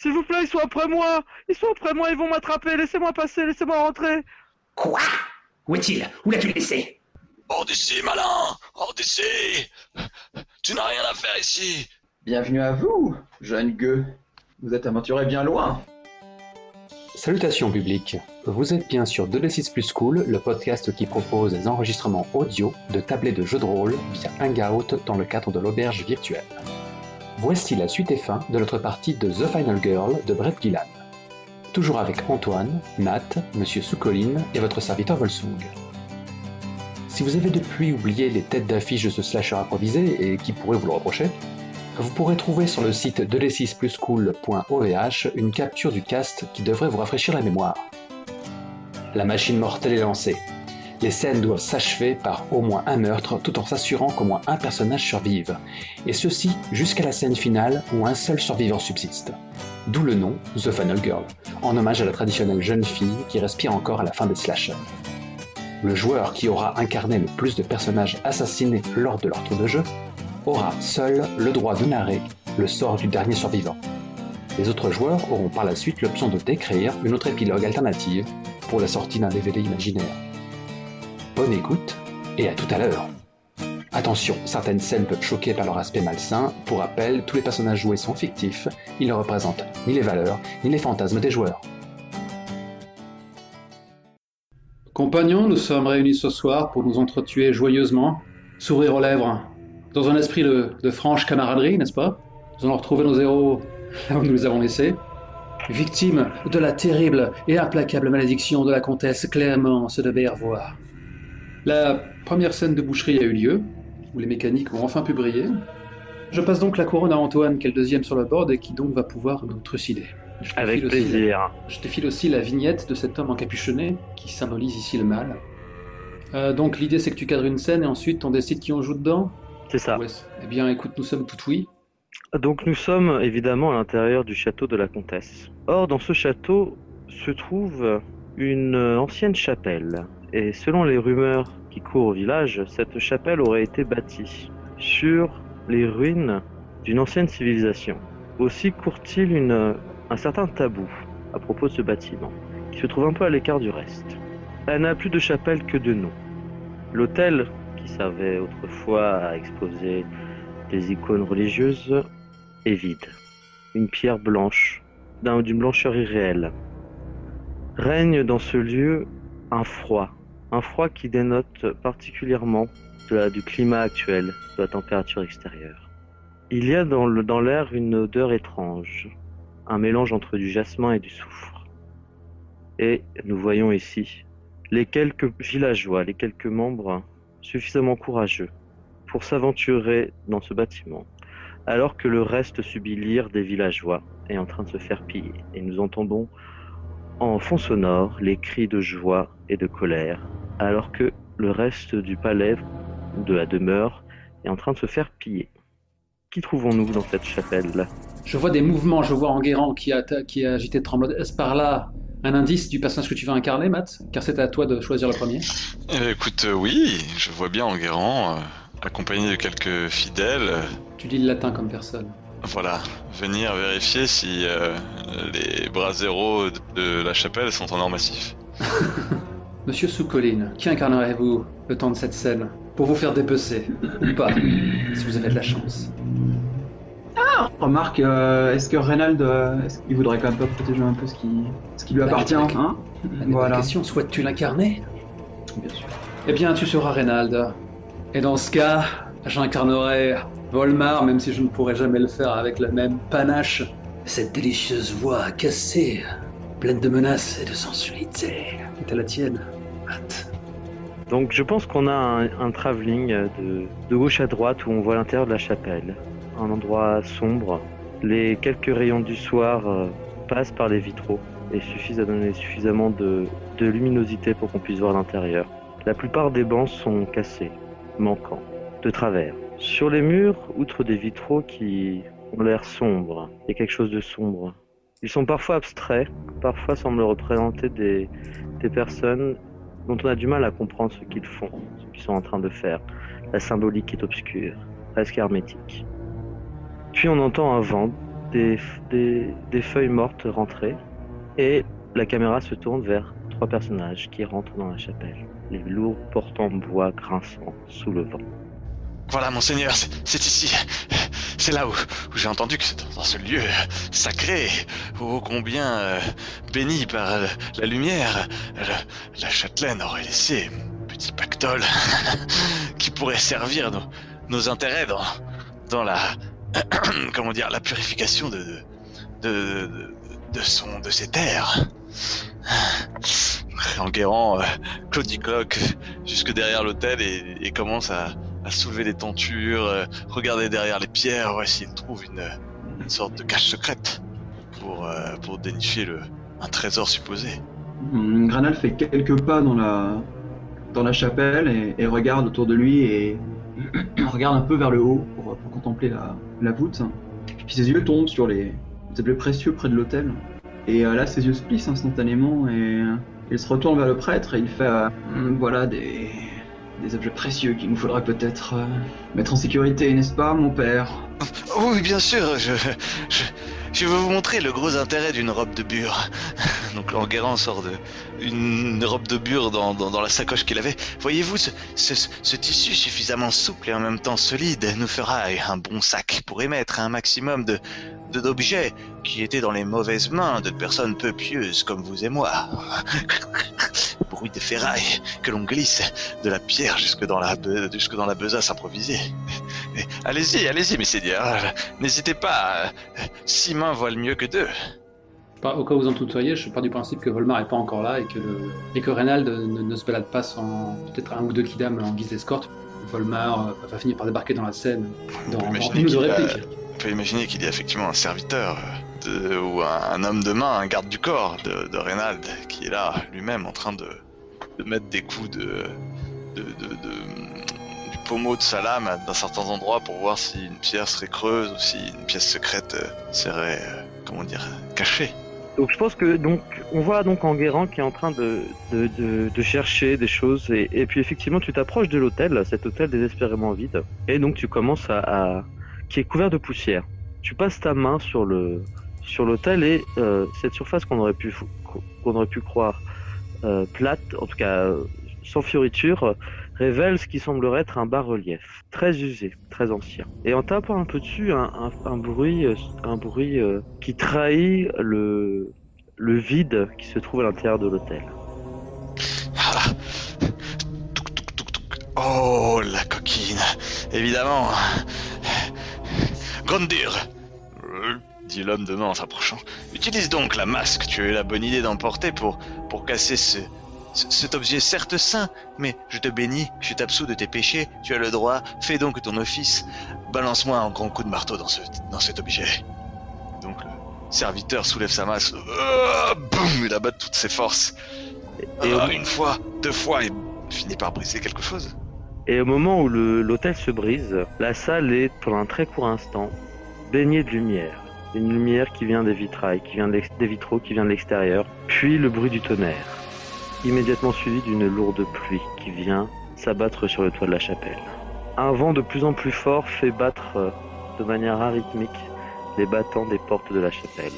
S'il vous plaît, ils sont après moi. Ils sont après moi, ils vont m'attraper. Laissez-moi passer, laissez-moi rentrer. Quoi? Où est-il? Où l'as-tu laissé? Hors d'ici, malin. Hors d'ici. Tu n'as rien à faire ici. Bienvenue à vous, jeune gueux. Vous êtes aventuré bien loin. Salutations public. Vous êtes bien sur 2D6 Plus Cool, le podcast qui propose des enregistrements audio de tablets de jeux de rôle via Hangout dans le cadre de l'auberge virtuelle. Voici la suite et fin de notre partie de The Final Girl de Brett Gillan. Toujours avec Antoine, Nat, Monsieur Soukoline et votre serviteur Volsung. Si vous avez depuis oublié les têtes d'affiche de ce slasher improvisé et qui pourrait vous le reprocher, vous pourrez trouver sur le site 2d6pluscool.ovh une capture du cast qui devrait vous rafraîchir la mémoire. La machine mortelle est lancée. Les scènes doivent s'achever par au moins un meurtre tout en s'assurant qu'au moins un personnage survive, et ceci jusqu'à la scène finale où un seul survivant subsiste. D'où le nom The Final Girl, en hommage à la traditionnelle jeune fille qui respire encore à la fin des slashers. Le joueur qui aura incarné le plus de personnages assassinés lors de leur tour de jeu aura seul le droit de narrer le sort du dernier survivant. Les autres joueurs auront par la suite l'option de décrire une autre épilogue alternative pour la sortie d'un DVD imaginaire. Bonne écoute et à tout à l'heure. Attention, certaines scènes peuvent choquer par leur aspect malsain. Pour rappel, tous les personnages joués sont fictifs, ils ne représentent ni les valeurs, ni les fantasmes des joueurs. Compagnons, nous sommes réunis ce soir pour nous entretuer joyeusement, sourire aux lèvres, dans un esprit de, de franche camaraderie, n'est-ce pas? Nous allons retrouver nos héros là où nous les avons laissés, victimes de la terrible et implacable malédiction de la comtesse Clémence de Bervois. La première scène de boucherie a eu lieu, où les mécaniques ont enfin pu briller. Je passe donc la couronne à Antoine, qui est le deuxième sur le board et qui donc va pouvoir nous trucider. Je te Avec la- plaisir. je défile aussi la vignette de cet homme encapuchonné qui symbolise ici le mal. Euh, donc l'idée c'est que tu cadres une scène et ensuite on décide qui on joue dedans C'est ça. Ouais. Eh bien écoute, nous sommes tout oui. Donc nous sommes évidemment à l'intérieur du château de la comtesse. Or, dans ce château se trouve une ancienne chapelle. Et selon les rumeurs qui courent au village, cette chapelle aurait été bâtie sur les ruines d'une ancienne civilisation. Aussi court-il un certain tabou à propos de ce bâtiment, qui se trouve un peu à l'écart du reste. Elle n'a plus de chapelle que de nom. L'hôtel, qui servait autrefois à exposer des icônes religieuses est vide. Une pierre blanche, d'un- d'une blancheur irréelle. Règne dans ce lieu un froid, un froid qui dénote particulièrement de la- du climat actuel, de la température extérieure. Il y a dans le- dans l'air une odeur étrange, un mélange entre du jasmin et du soufre. Et nous voyons ici les quelques villageois, les quelques membres suffisamment courageux pour s'aventurer dans ce bâtiment, alors que le reste subit l'ire des villageois est en train de se faire piller. Et nous entendons en fond sonore les cris de joie et de colère, alors que le reste du palais de la demeure est en train de se faire piller. Qui trouvons-nous dans cette chapelle? Je vois des mouvements, je vois Enguerrand qui a, qui a agité de tremblote. Est-ce par là un indice du personnage que tu vas incarner, Matt? Car c'est à toi de choisir le premier. Euh, Écoute, euh, oui, je vois bien Enguerrand, euh, accompagné de quelques fidèles, Tu lis le latin comme personne. Voilà, venir vérifier si euh, les bras zéros de la chapelle sont en or massif. Monsieur Soukoline, qui incarnerez-vous le temps de cette scène Pour vous faire dépecer, ou pas, si vous avez de la chance? Remarque, euh, est-ce que Reynald, euh, est-ce qu'il voudrait quand même pas protéger un peu ce qui, ce qui lui Bah, appartient avec- hein? La Voilà. question, souhaites-tu l'incarner? Bien sûr. Eh bien, tu seras Reynald. Et dans ce cas, j'incarnerai Volmar, même si je ne pourrai jamais le faire avec la même panache. Cette délicieuse voix cassée, pleine de menaces et de sensualité, à la tienne, Matt. Donc je pense qu'on a un, un travelling de, de gauche à droite où on voit l'intérieur de la chapelle. Un endroit sombre. Les quelques rayons du soir euh, passent par les vitraux et suffisent à donner suffisamment de, de luminosité pour qu'on puisse voir l'intérieur. La plupart des bancs sont cassés, manquants, de travers. Sur les murs, outre des vitraux qui ont l'air sombres, il y a quelque chose de sombre. Ils sont parfois abstraits, parfois semblent représenter des, personnes dont on a du mal à comprendre ce qu'ils font, ce qu'ils sont en train de faire. La symbolique est obscure, presque hermétique. Puis on entend un vent des, feuilles mortes rentrées et la caméra se tourne vers trois personnages qui rentrent dans la chapelle. Les lourds portants bois grinçant sous le vent. Voilà, monseigneur, c'est ici. C'est là où, j'ai entendu que dans ce lieu sacré, ô combien euh, béni par la lumière, la châtelaine aurait laissé un petit pactole qui pourrait servir nos, intérêts dans, la, comment dire, la purification de, de, son, de ses terres. Enguerrand euh, claudicloque jusque derrière l'hôtel et commence à, à soulever des tentures, euh, regarder derrière les pierres, voir s'il trouve une, une sorte de cache secrète pour, euh, pour dénicher le, un trésor supposé. Granal fait quelques pas dans la, dans la chapelle et, regarde autour de lui et regarde un peu vers le haut pour, pour contempler la, la voûte. Puis ses yeux tombent sur les, objets précieux près de l'autel. Et euh, là, ses yeux se plissent instantanément et euh, il se retourne vers le prêtre et il fait Voilà des, des objets précieux qu'il nous faudrait peut-être euh, mettre en sécurité, n'est-ce pas, mon père? Oh Oui, bien sûr, je, vais vous montrer le gros intérêt d'une robe de bure. Donc Enguerrand sort de une robe de bure dans, la sacoche qu'il avait. Voyez-vous, ce, tissu suffisamment souple et en même temps solide nous fera un bon sac pour émettre un maximum de- d'objets qui étaient dans les mauvaises mains de personnes peu pieuses comme vous et moi. Bruit des ferrailles que l'on glisse de la pierre jusque dans la, be- jusque dans la besace improvisée. Allez-y, allez-y, messeigneurs. N'hésitez pas. Six mains valent mieux que deux. Au cas où vous en tutoyez, je pars du principe que Volmar est pas encore là et que, le... et que Reynald ne, ne se balade pas sans peut-être un ou deux kidam en guise d'escorte. Volmar euh, va finir par débarquer dans la scène dans, dans imaginer une ou deux qu'il a- répliques. On peut imaginer qu'il y a effectivement un serviteur euh, de- ou un, homme de main, un garde du corps de, Reynald, qui est là lui-même en train de, de mettre des coups de, du pommeau de sa lame dans certains endroits pour voir si une pierre serait creuse ou si une pièce secrète euh, serait, euh, comment dire, cachée. Donc je pense que donc on voit donc Enguerrand qui est en train de, de, de, chercher des choses et, et puis effectivement tu t'approches de l'hôtel, cet hôtel désespérément vide, et donc tu commences à- qui est couvert de poussière. Tu passes ta main sur le sur l'hôtel et euh, cette surface qu'on aurait pu qu'on aurait pu croire euh, plate, en tout cas euh, sans fioriture, révèle ce qui semblerait être un bas-relief très usé, très ancien. Et en tapant un peu dessus, un, bruit, qui trahit le vide qui se trouve à l'intérieur de l'hôtel. Oh, la coquine. Évidemment. Grandir. Dit l'homme de main en s'approchant. Utilise donc la masque que tu as eu la bonne idée d'emporter pour, pour casser ce, ce- cet objet certes sain, mais je te bénis, je t'absous de tes péchés, tu as le droit, fais donc ton office, balance-moi un grand coup de marteau dans, ce, dans cet objet. Donc le serviteur soulève sa masse, euh, boum, il abat de toutes ses forces. Et, Ah, au, une fois, deux fois, et finit par briser quelque chose. et au moment où l'hôtel se brise, la salle est pour un très court instant baignée de lumière. Une lumière qui vient des vitrailles, qui vient des vitraux, qui vient de l'extérieur, puis le bruit du tonnerre, immédiatement suivi d'une lourde pluie qui vient s'abattre sur le toit de la chapelle. Un vent de plus en plus fort fait battre euh, de manière arythmique les battants des portes de la chapelle.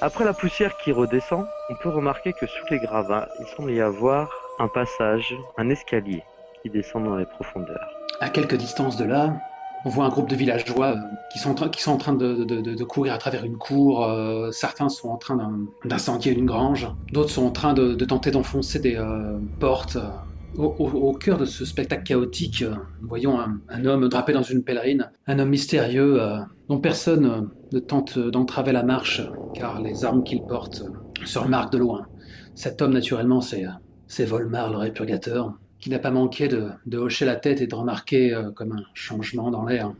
Après la poussière qui redescend, on peut remarquer que sous les gravats, il semble y avoir un passage, un escalier qui descend dans les profondeurs. À quelques distances de là, on voit un groupe de villageois euh, qui sont en train, de, courir à travers une cour. euh, certains sont en train d'in- d'incendier une grange. D'autres sont en train de, tenter d'enfoncer des euh, portes. Au, cœur de ce spectacle chaotique, nous voyons un, homme drapé dans une pèlerine, un homme mystérieux dont personne ne tente d'entraver la marche, car les armes qu'il porte se remarquent de loin. Cet homme, naturellement, c'est Volmar, le répurgateur, qui n'a pas manqué de, hocher la tête et de remarquer euh, comme un changement dans l'air.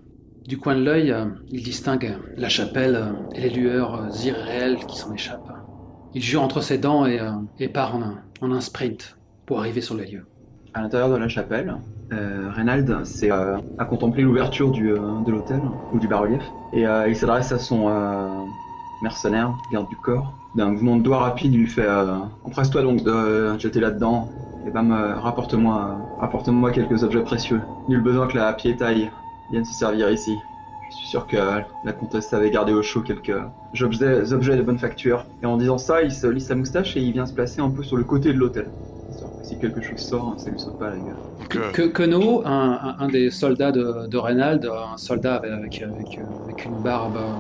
Du coin de l'œil, euh, il distingue la chapelle euh, et les lueurs irréelles qui s'en échappent. Il jure entre ses dents et, part en un, sprint pour arriver sur les lieux. À l'intérieur de la chapelle, Reynald s'est euh, à contempler l'ouverture de l'hôtel ou du bas-relief et il s'adresse à son mercenaire, garde du corps. D'un mouvement de doigt rapide, il lui fait Empresse-toi donc de jeter là-dedans et ben me rapporte-moi rapporte-moi quelques objets précieux. Nul besoin que la piétaille vienne se servir ici. Je suis sûr que la comtesse avait gardé au chaud quelques objets, objets de bonne facture. Et en disant ça, il se lisse sa moustache et il vient se placer un peu sur le côté de l'hôtel. Que Si quelque chose sort, ça lui saute pas à la gueule. Euh, Que, Queneau, un, un- un des soldats de, de Reynald, un soldat avec, avec, avec, avec une barbe euh,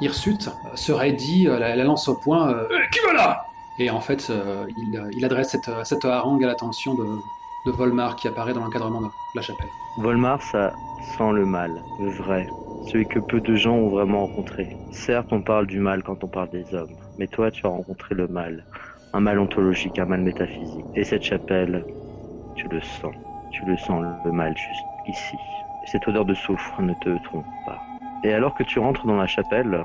hirsute, euh, serait dit, euh, la, la lance au poing, euh, Eh, Qui va là? Et en fait, euh, il, euh, il adresse cette, cette harangue à l'attention de, de Volmar qui apparaît dans l'encadrement de la chapelle. Volmar, ça sent le mal, le vrai, celui que peu de gens ont vraiment rencontré. Certes, on parle du mal quand on parle des hommes, mais toi, tu as rencontré le mal. Un mal ontologique, un mal métaphysique. Et cette chapelle, tu le sens. Tu le sens, le mal, juste ici. Et cette odeur de soufre ne te trompe pas. Et alors que tu rentres dans la chapelle,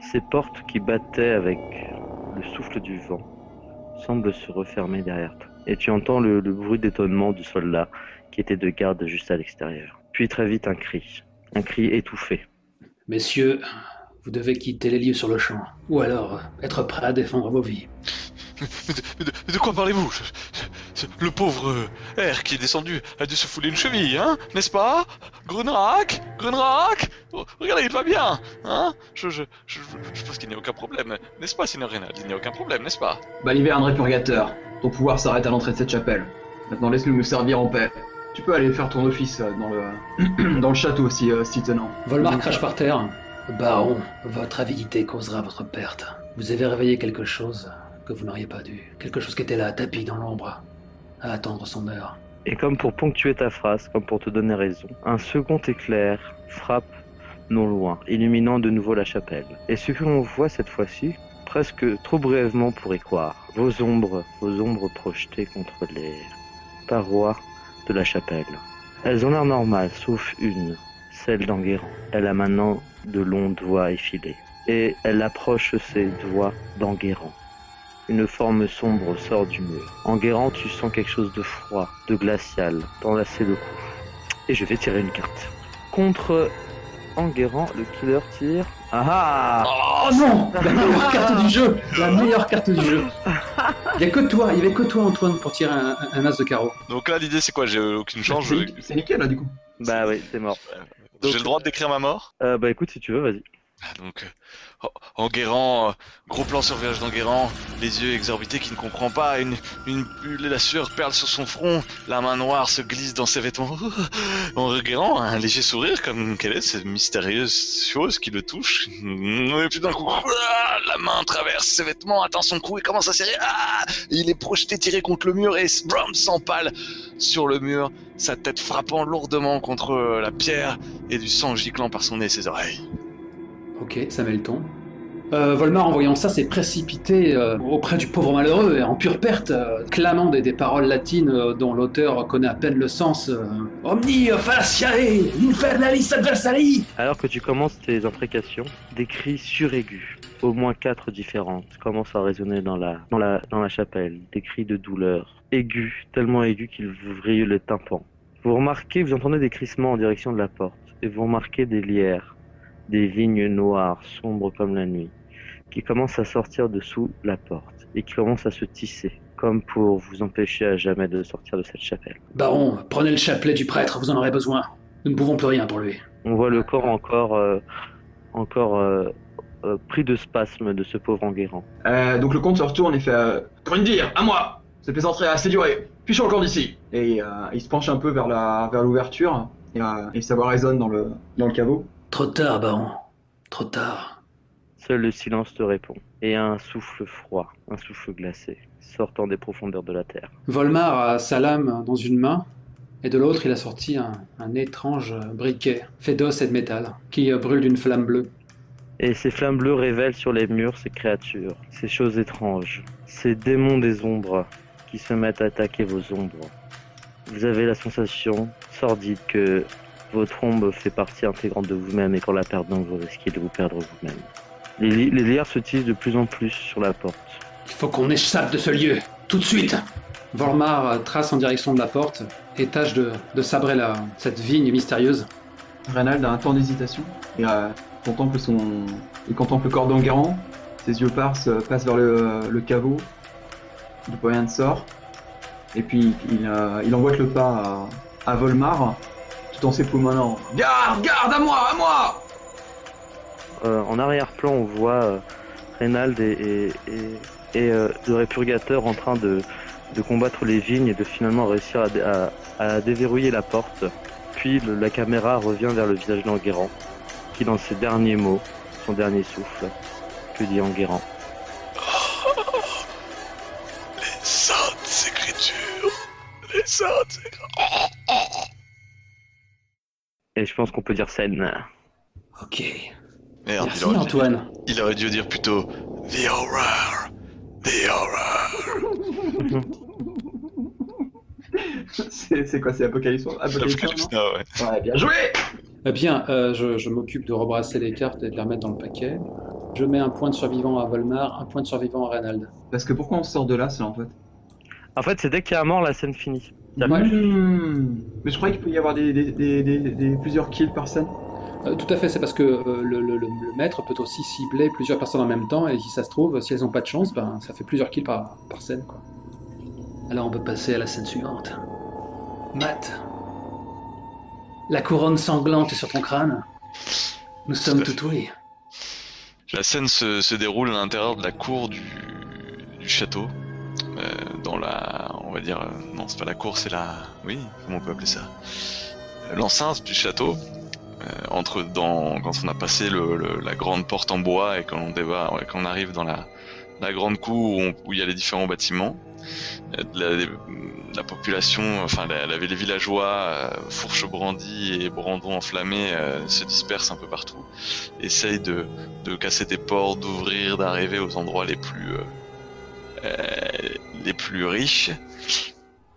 ces portes qui battaient avec le souffle du vent semblent se refermer derrière toi. Et tu entends le, le bruit d'étonnement du soldat qui était de garde juste à l'extérieur. Puis très vite un cri, un cri étouffé. Messieurs, vous devez quitter les lieux sur le champ, ou alors être prêts à défendre vos vies. mais, de, mais de- mais de quoi parlez-vous? Le pauvre euh, R qui est descendu a dû se fouler une cheville, hein? N'est-ce pas? Grunrak Grunrak Oh, Regardez, il va bien, hein? Je, je, je, je pense qu'il n'y a aucun problème, n'est-ce pas, Seigneur Reynald? Il n'y a aucun problème, n'est-ce pas? Baliverne André Purgateur, ton pouvoir s'arrête à l'entrée de cette chapelle. Maintenant laisse-nous nous servir en paix. Tu peux aller faire ton office euh, dans le, dans le château si, euh, si tenant. Volmar crache par terre. Baron, votre avidité causera votre perte. Vous avez réveillé quelque chose que vous n'auriez pas dû. Quelque chose qui était là, tapis dans l'ombre, à attendre son heure. Et comme pour ponctuer ta phrase, comme pour te donner raison, un second éclair frappe non loin, illuminant de nouveau la chapelle. Et ce que l'on voit cette fois-ci, presque trop brièvement pour y croire, vos ombres, vos ombres projetées contre les parois de la chapelle. Elles ont l'air normales, sauf une, celle d'Enguerrand. Elle a maintenant de longs doigts effilés. Et elle approche ses doigts d'Enguerrand. Une forme sombre sort du mur. Enguerrand, tu sens quelque chose de froid, de glacial, t'enlacer le cou. Et je vais tirer une carte. Contre Enguerrand, le killer tire. Ah ah Oh non La meilleure carte du jeu La meilleure carte du jeu Il y a que toi, il y avait que toi Antoine pour tirer un, un as de carreau. Donc là, l'idée c'est quoi? J'ai aucune chance, C'est je- nick- C'est nickel là du coup. Bah oui, c'est mort. J'ai le droit de décrire ma mort? Euh, bah écoute, si tu veux, vas-y. Donc, euh, Enguerrand, euh, gros plan sur le d'Enguerrand, les yeux exorbités qui ne comprend pas, une, une, la sueur perle sur son front, la main noire se glisse dans ses vêtements. Enguerrand, un léger sourire, comme quelle est cette mystérieuse chose qui le touche. Et puis d'un coup, la main traverse ses vêtements, atteint son cou et commence à serrer. Ah il est projeté, tiré contre le mur et brum, s'empale sur le mur, sa tête frappant lourdement contre la pierre et du sang giclant par son nez et ses oreilles. Ok, ça met le ton. Euh, Volmar, en voyant ça, s'est précipité euh, auprès du pauvre malheureux, et en pure perte, euh, clamant des, paroles latines dont l'auteur connaît à peine le sens. Omni faciae infernalis adversari Alors que tu commences tes imprécations, des cris suraigus, au moins quatre différentes, commencent à résonner dans la, dans la, dans la chapelle. Des cris de douleur, aigus, tellement aigus qu'ils vous vrillent le tympan. Vous remarquez, vous entendez des crissements en direction de la porte, et vous remarquez des lierres, des vignes noires, sombres comme la nuit, qui commencent à sortir dessous la porte, et qui commencent à se tisser, comme pour vous empêcher à jamais de sortir de cette chapelle. Baron, prenez le chapelet du prêtre, vous en aurez besoin. Nous ne pouvons plus rien pour lui. On voit le corps encore, euh, encore euh, euh, pris de spasmes de ce pauvre Enguerrand. Euh, donc le comte se retourne et fait euh, Grindir, à moi Cette plaisanterie a assez duré. Fichons le camp d'ici Et euh, il se penche un peu vers la vers l'ouverture et, euh, et sa voix résonne dans le dans le caveau. Trop tard, baron. Trop tard. Seul le silence te répond, et un souffle froid, un souffle glacé, sortant des profondeurs de la terre. Volmar a sa lame dans une main, et de l'autre, il a sorti un, un étrange briquet, fait d'os et de métal, qui brûle d'une flamme bleue. Et ces flammes bleues révèlent sur les murs ces créatures, ces choses étranges, ces démons des ombres qui se mettent à attaquer vos ombres. Vous avez la sensation sordide que votre ombre fait partie intégrante de vous-même et qu'en la perdant, vous risquez de vous perdre vous-même. Les, li- les lières se tissent de plus en plus sur la porte. Il faut qu'on échappe de ce lieu, tout de suite Volmar euh, trace en direction de la porte et tâche de, de sabrer la, cette vigne mystérieuse. Reynald a un temps d'hésitation et euh, contemple son il contemple le corps d'Enguerrand. Ses yeux passent, passent vers le, le caveau. De pas rien ne sort. Et puis il, euh, il emboîte le pas à, à Volmar tout en s'époumonnant. Garde, garde, à moi, à moi euh, en arrière-plan, on voit euh, Reynald et, et, et, et, euh, le répurgateur en train de, de combattre les vignes et de finalement réussir à, dé- à, à déverrouiller la porte. Puis le- la caméra revient vers le visage d'Enguerrand, qui dans ses derniers mots, son dernier souffle, que dit Enguerrand Les saintes écritures. Les saintes écritures. Et je pense qu'on peut dire scène. Ok. Merde, Merci il aurait, Antoine. il aurait dû dire plutôt The Horror. The Horror. c'est quoi C'est Apocalypse Apocalypse Apocalypse non Now, ouais. Ouais, bien joué Eh bien, euh, je, je m'occupe de rebrasser les cartes et de les remettre dans le paquet. Je mets un point de survivant à Volmar, un point de survivant à Reynald. Parce que pourquoi on sort de là, c'est en fait En fait, c'est dès qu'il y a un mort, la scène finit. Ouais. Mais je croyais qu'il peut y avoir des, des, des, des, des- plusieurs kills par scène. Euh, tout à fait, c'est parce que euh, le, le- le- le maître peut aussi cibler plusieurs personnes en même temps, et si ça se trouve, si elles n'ont pas de chance, ben, ça fait plusieurs kills par, par scène. Quoi. Alors on peut passer à la scène suivante. Matt, la couronne sanglante est sur ton crâne. Nous sommes Tout à tout oui. La scène se, se déroule à l'intérieur de la cour du, du château. Euh, dans la. On va dire. euh, non, c'est pas la cour, c'est la. Oui, comment on peut appeler ça? L'enceinte du château. Euh, entre dans quand on a passé la grande porte en bois et quand on quand on arrive dans la, grande cour où, il y a les différents bâtiments, la, la population, enfin la, la- les villageois, euh, fourches brandies et brandons enflammés euh, se dispersent un peu partout, essayent de, casser des portes, d'ouvrir, d'arriver aux endroits les plus les plus riches.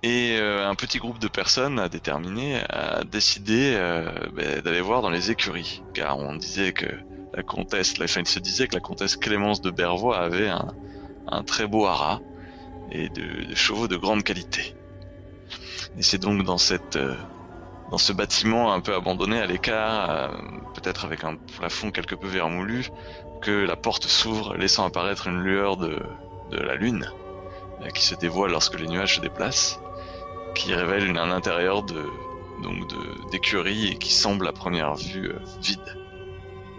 Et euh, un petit groupe de personnes a déterminé, a décidé euh, ben, d'aller voir dans les écuries, car on disait que la comtesse, la enfin, il se disait que la comtesse Clémence de Bervois avait un, très beau haras et de, chevaux de grande qualité. Et c'est donc dans euh, ce bâtiment un peu abandonné à l'écart, euh, peut-être avec un plafond quelque peu vermoulu, que la porte s'ouvre, laissant apparaître une lueur de, de la lune euh, qui se dévoile lorsque les nuages se déplacent, qui révèle un intérieur de donc de d'écurie et qui semble à première vue euh, vide,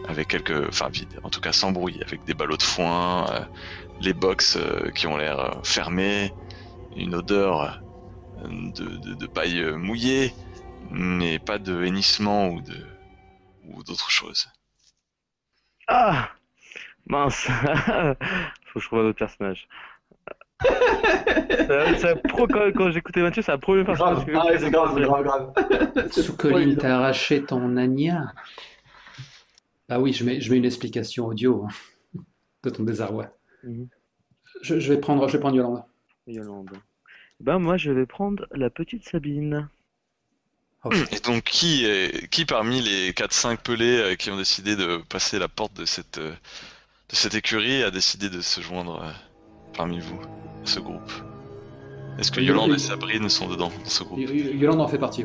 avec quelques, enfin vide, en tout cas sans bruit, avec des ballots de foin, euh, les box euh, qui ont l'air euh, fermés, une odeur euh, de, de, de paille mouillée, mais pas de hennissement ou de ou d'autres choses. Ah Mince Faut que je trouve un autre personnage. C'est c'est pro quand, quand j'écoutais Mathieu, c'est la première personne. Ah ouais, c'est grave, c'est grave, grave. Soukoline t'a arraché ton Anya. Ah oui, je mets, je mets une explication audio hein, de ton désarroi. Mhm. Je, je vais prendre, je vais prendre Yolande. Yolande. Ben moi je vais prendre la petite Sabine. Et donc qui est, qui parmi les 4-5 pelés euh, qui ont décidé de passer la porte de cette euh, de cette écurie a décidé de se joindre euh, parmi vous à ce groupe Est-ce que Yolande et Sabrine sont dedans dans ce groupe? Y- Yolande en fait partie.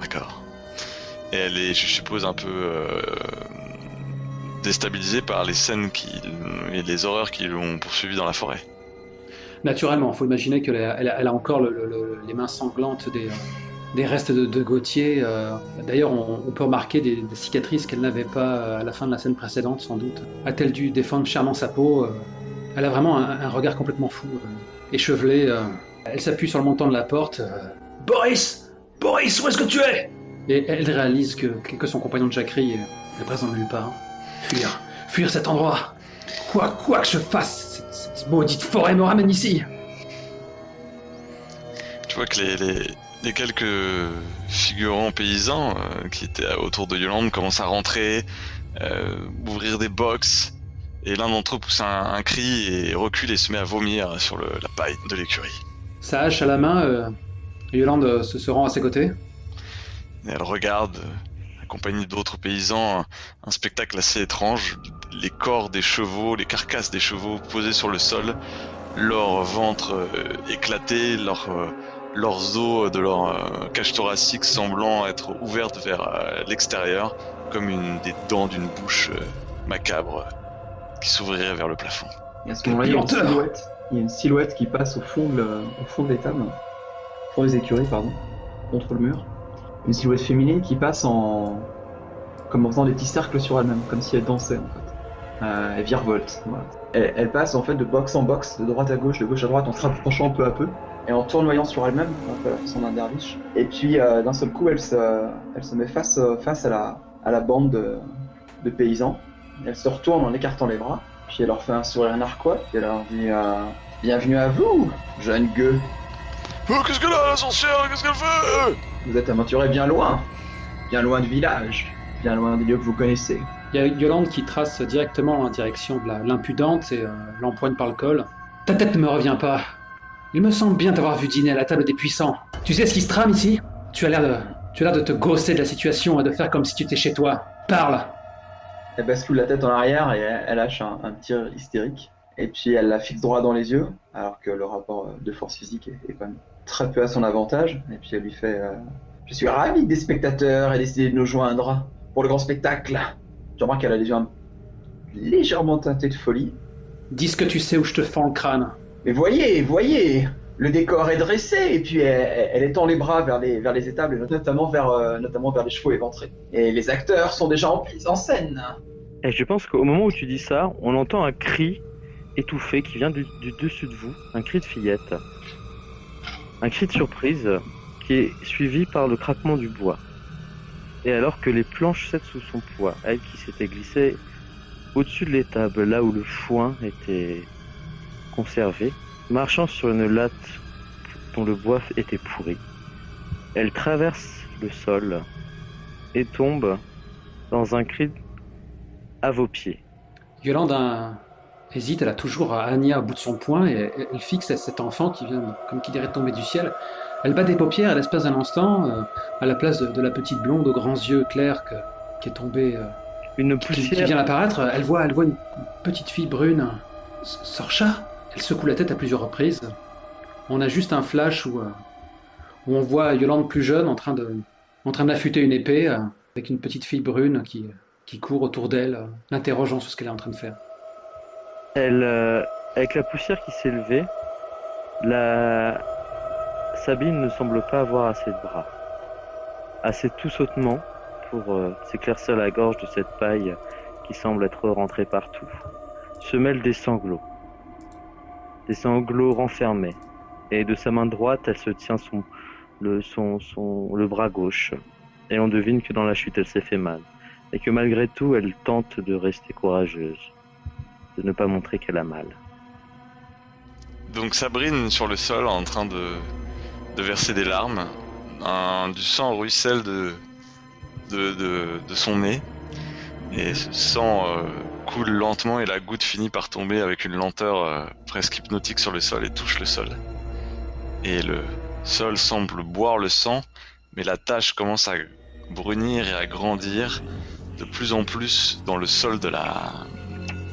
D'accord. Et elle est, je suppose, un peu euh, déstabilisée par les scènes qui et les horreurs qui l'ont poursuivi dans la forêt. Naturellement, il faut imaginer qu'elle a, elle a- elle a encore le- le- le- les mains sanglantes des, euh, des restes de, de Gauthier. euh. D'ailleurs, on, peut remarquer des, cicatrices qu'elle n'avait pas euh, à la fin de la scène précédente, sans doute. A-t-elle dû défendre chèrement sa peau euh, Elle a vraiment un, regard complètement fou, échevelé. Elle s'appuie sur le montant de la porte. Boris Boris, où est-ce que tu es? Et elle réalise que, que son compagnon de Jacquerie est présent nulle part. Fuir, fuir cet endroit. Quoi, quoi que je fasse, cette, maudite forêt me ramène ici. Tu vois que les, les quelques figurants paysans euh, qui étaient autour de Yolande commencent à rentrer, euh, ouvrir des box, et l'un d'entre eux pousse un, un cri et recule et se met à vomir sur le, la paille de l'écurie. Sa hache à la main, euh, Yolande euh, se, se rend à ses côtés. Et elle regarde, euh, accompagnée d'autres paysans, un, un spectacle assez étrange. Les corps des chevaux, les carcasses des chevaux posées sur le sol, leur ventre éclaté, leur, euh, leurs os de leur euh, cage thoracique semblant être ouvertes vers euh, l'extérieur, comme une des dents d'une bouche euh, macabre euh, qui s'ouvrirait vers le plafond. Et à ce moment-là, il y a une silhouette. Il y a une silhouette qui passe au fond de, au fond de l'étable. Au fond des écuries, pardon. Contre le mur. Une silhouette féminine qui passe en. comme en faisant des petits cercles sur elle-même, comme si elle dansait en fait. Euh, elle virevolte. Voilà. Elle, elle passe en fait de box en box, de droite à gauche, de gauche à droite, en se rapprochant peu à peu et en tournoyant sur elle-même, un peu à la façon d'un derviche. Et puis euh, d'un seul coup, elle se, elle se met face, euh, face à, la, à la bande de, de paysans. Elle se retourne en écartant les bras, puis elle leur fait un sourire narquois, et elle leur dit euh, Bienvenue à vous, jeune gueux. Oh, qu'est-ce qu'elle a, la sorcière Qu'est-ce qu'elle fait? Vous êtes aventuré bien loin, bien loin du village, bien loin des lieux que vous connaissez. Il y a Yolande qui trace directement en direction de la- l'impudente et euh, l'empoigne par le col. Ta tête ne me revient pas. Il me semble bien t'avoir vu dîner à la table des puissants. Tu sais ce qui se trame ici? Tu as l'air de, tu as l'air de te gausser de la situation et de faire comme si tu étais chez toi. Parle. Elle bascule la tête en arrière et elle, lâche un, un petit rire hystérique. Et puis elle la fixe droit dans les yeux, alors que le rapport de force physique est, est quand même très peu à son avantage. Et puis elle lui fait euh, Je suis ravi des spectateurs aient décidé de nous joindre pour le grand spectacle. Tu remarques qu'elle a les yeux un- légèrement teintés de folie. Dis ce que tu sais ou je te fends le crâne. Mais voyez, voyez, le décor est dressé et puis elle, étend les bras vers les, étables, et notamment vers, euh, notamment vers les chevaux éventrés. Et les acteurs sont déjà en scène. Et je pense qu'au moment où tu dis ça, on entend un cri étouffé qui vient du, du dessus de vous, un cri de fillette. Un cri de surprise qui est suivi par le craquement du bois. Et alors que les planches cèdent sous son poids, elle qui s'était glissée au-dessus de l'étable, là où le foin était conservé, marchant sur une latte dont le bois était pourri, elle traverse le sol et tombe dans un cri à vos pieds. Yolande hésite, elle a toujours Anya au bout de son poing et elle- fixe cet enfant qui vient, comme qui dirait, de tomber du ciel. Elle bat des paupières à l'espace d'un instant, euh, à la place de, de la petite blonde aux grands yeux clairs que- qui est tombée, euh, Une qui, qui poussière, vient apparaître. Elle voit, elle voit une petite fille brune. Sorcha Elle secoue la tête à plusieurs reprises. On a juste un flash où, euh, où on voit Yolande plus jeune en train de, en train d'affûter une épée euh, avec une petite fille brune qui, qui court autour d'elle, euh, l'interrogeant sur ce qu'elle est en train de faire. elle, avec la poussière qui s'est levée, la Sabine ne semble pas avoir assez de bras, assez tout sautement pour s'éclaircir la gorge de cette paille qui semble être rentrée partout. Se mêlent des sanglots, des sanglots renfermés, et de sa main droite, elle se tient son le son, son le bras gauche, et on devine que dans la chute, elle s'est fait mal, et que malgré tout, elle tente de rester courageuse de ne pas montrer qu'elle a mal. Donc Sabrine sur le sol en train de, de verser des larmes. Un- du sang ruisselle de, de, de, de son nez. Et ce sang euh, coule lentement et la goutte finit par tomber avec une lenteur euh, presque hypnotique sur le sol et touche le sol. Et le sol semble boire le sang, mais la tache commence à brunir et à grandir de plus en plus dans le sol de la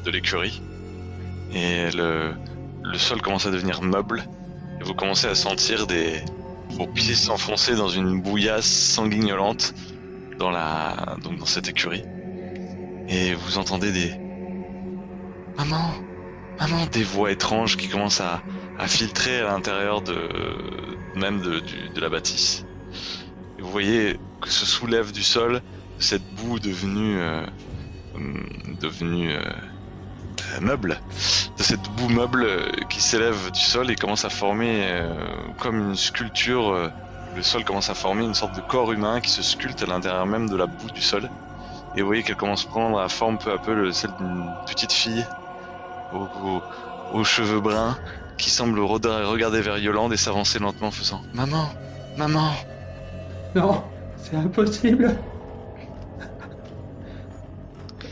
de l'écurie. Et le, le sol commence à devenir meuble et vous commencez à sentir des vos pieds s'enfoncer dans une bouillasse sanguignolante dans la donc dans cette écurie et vous entendez des maman maman des voix étranges qui commencent à, filtrer à l'intérieur de même de, la bâtisse vous voyez que se soulève du sol cette boue devenue euh, hum, devenue euh, meuble cette boue meuble qui s'élève du sol et commence à former euh, comme une sculpture. le sol commence à former une sorte de corps humain qui se sculpte à l'intérieur même de la boue du sol. Et vous voyez qu'elle commence à prendre la forme peu à peu le- celle d'une petite fille aux, aux- aux cheveux bruns qui semble regarder vers Yolande et s'avancer lentement en faisant Maman Maman Non, c'est impossible.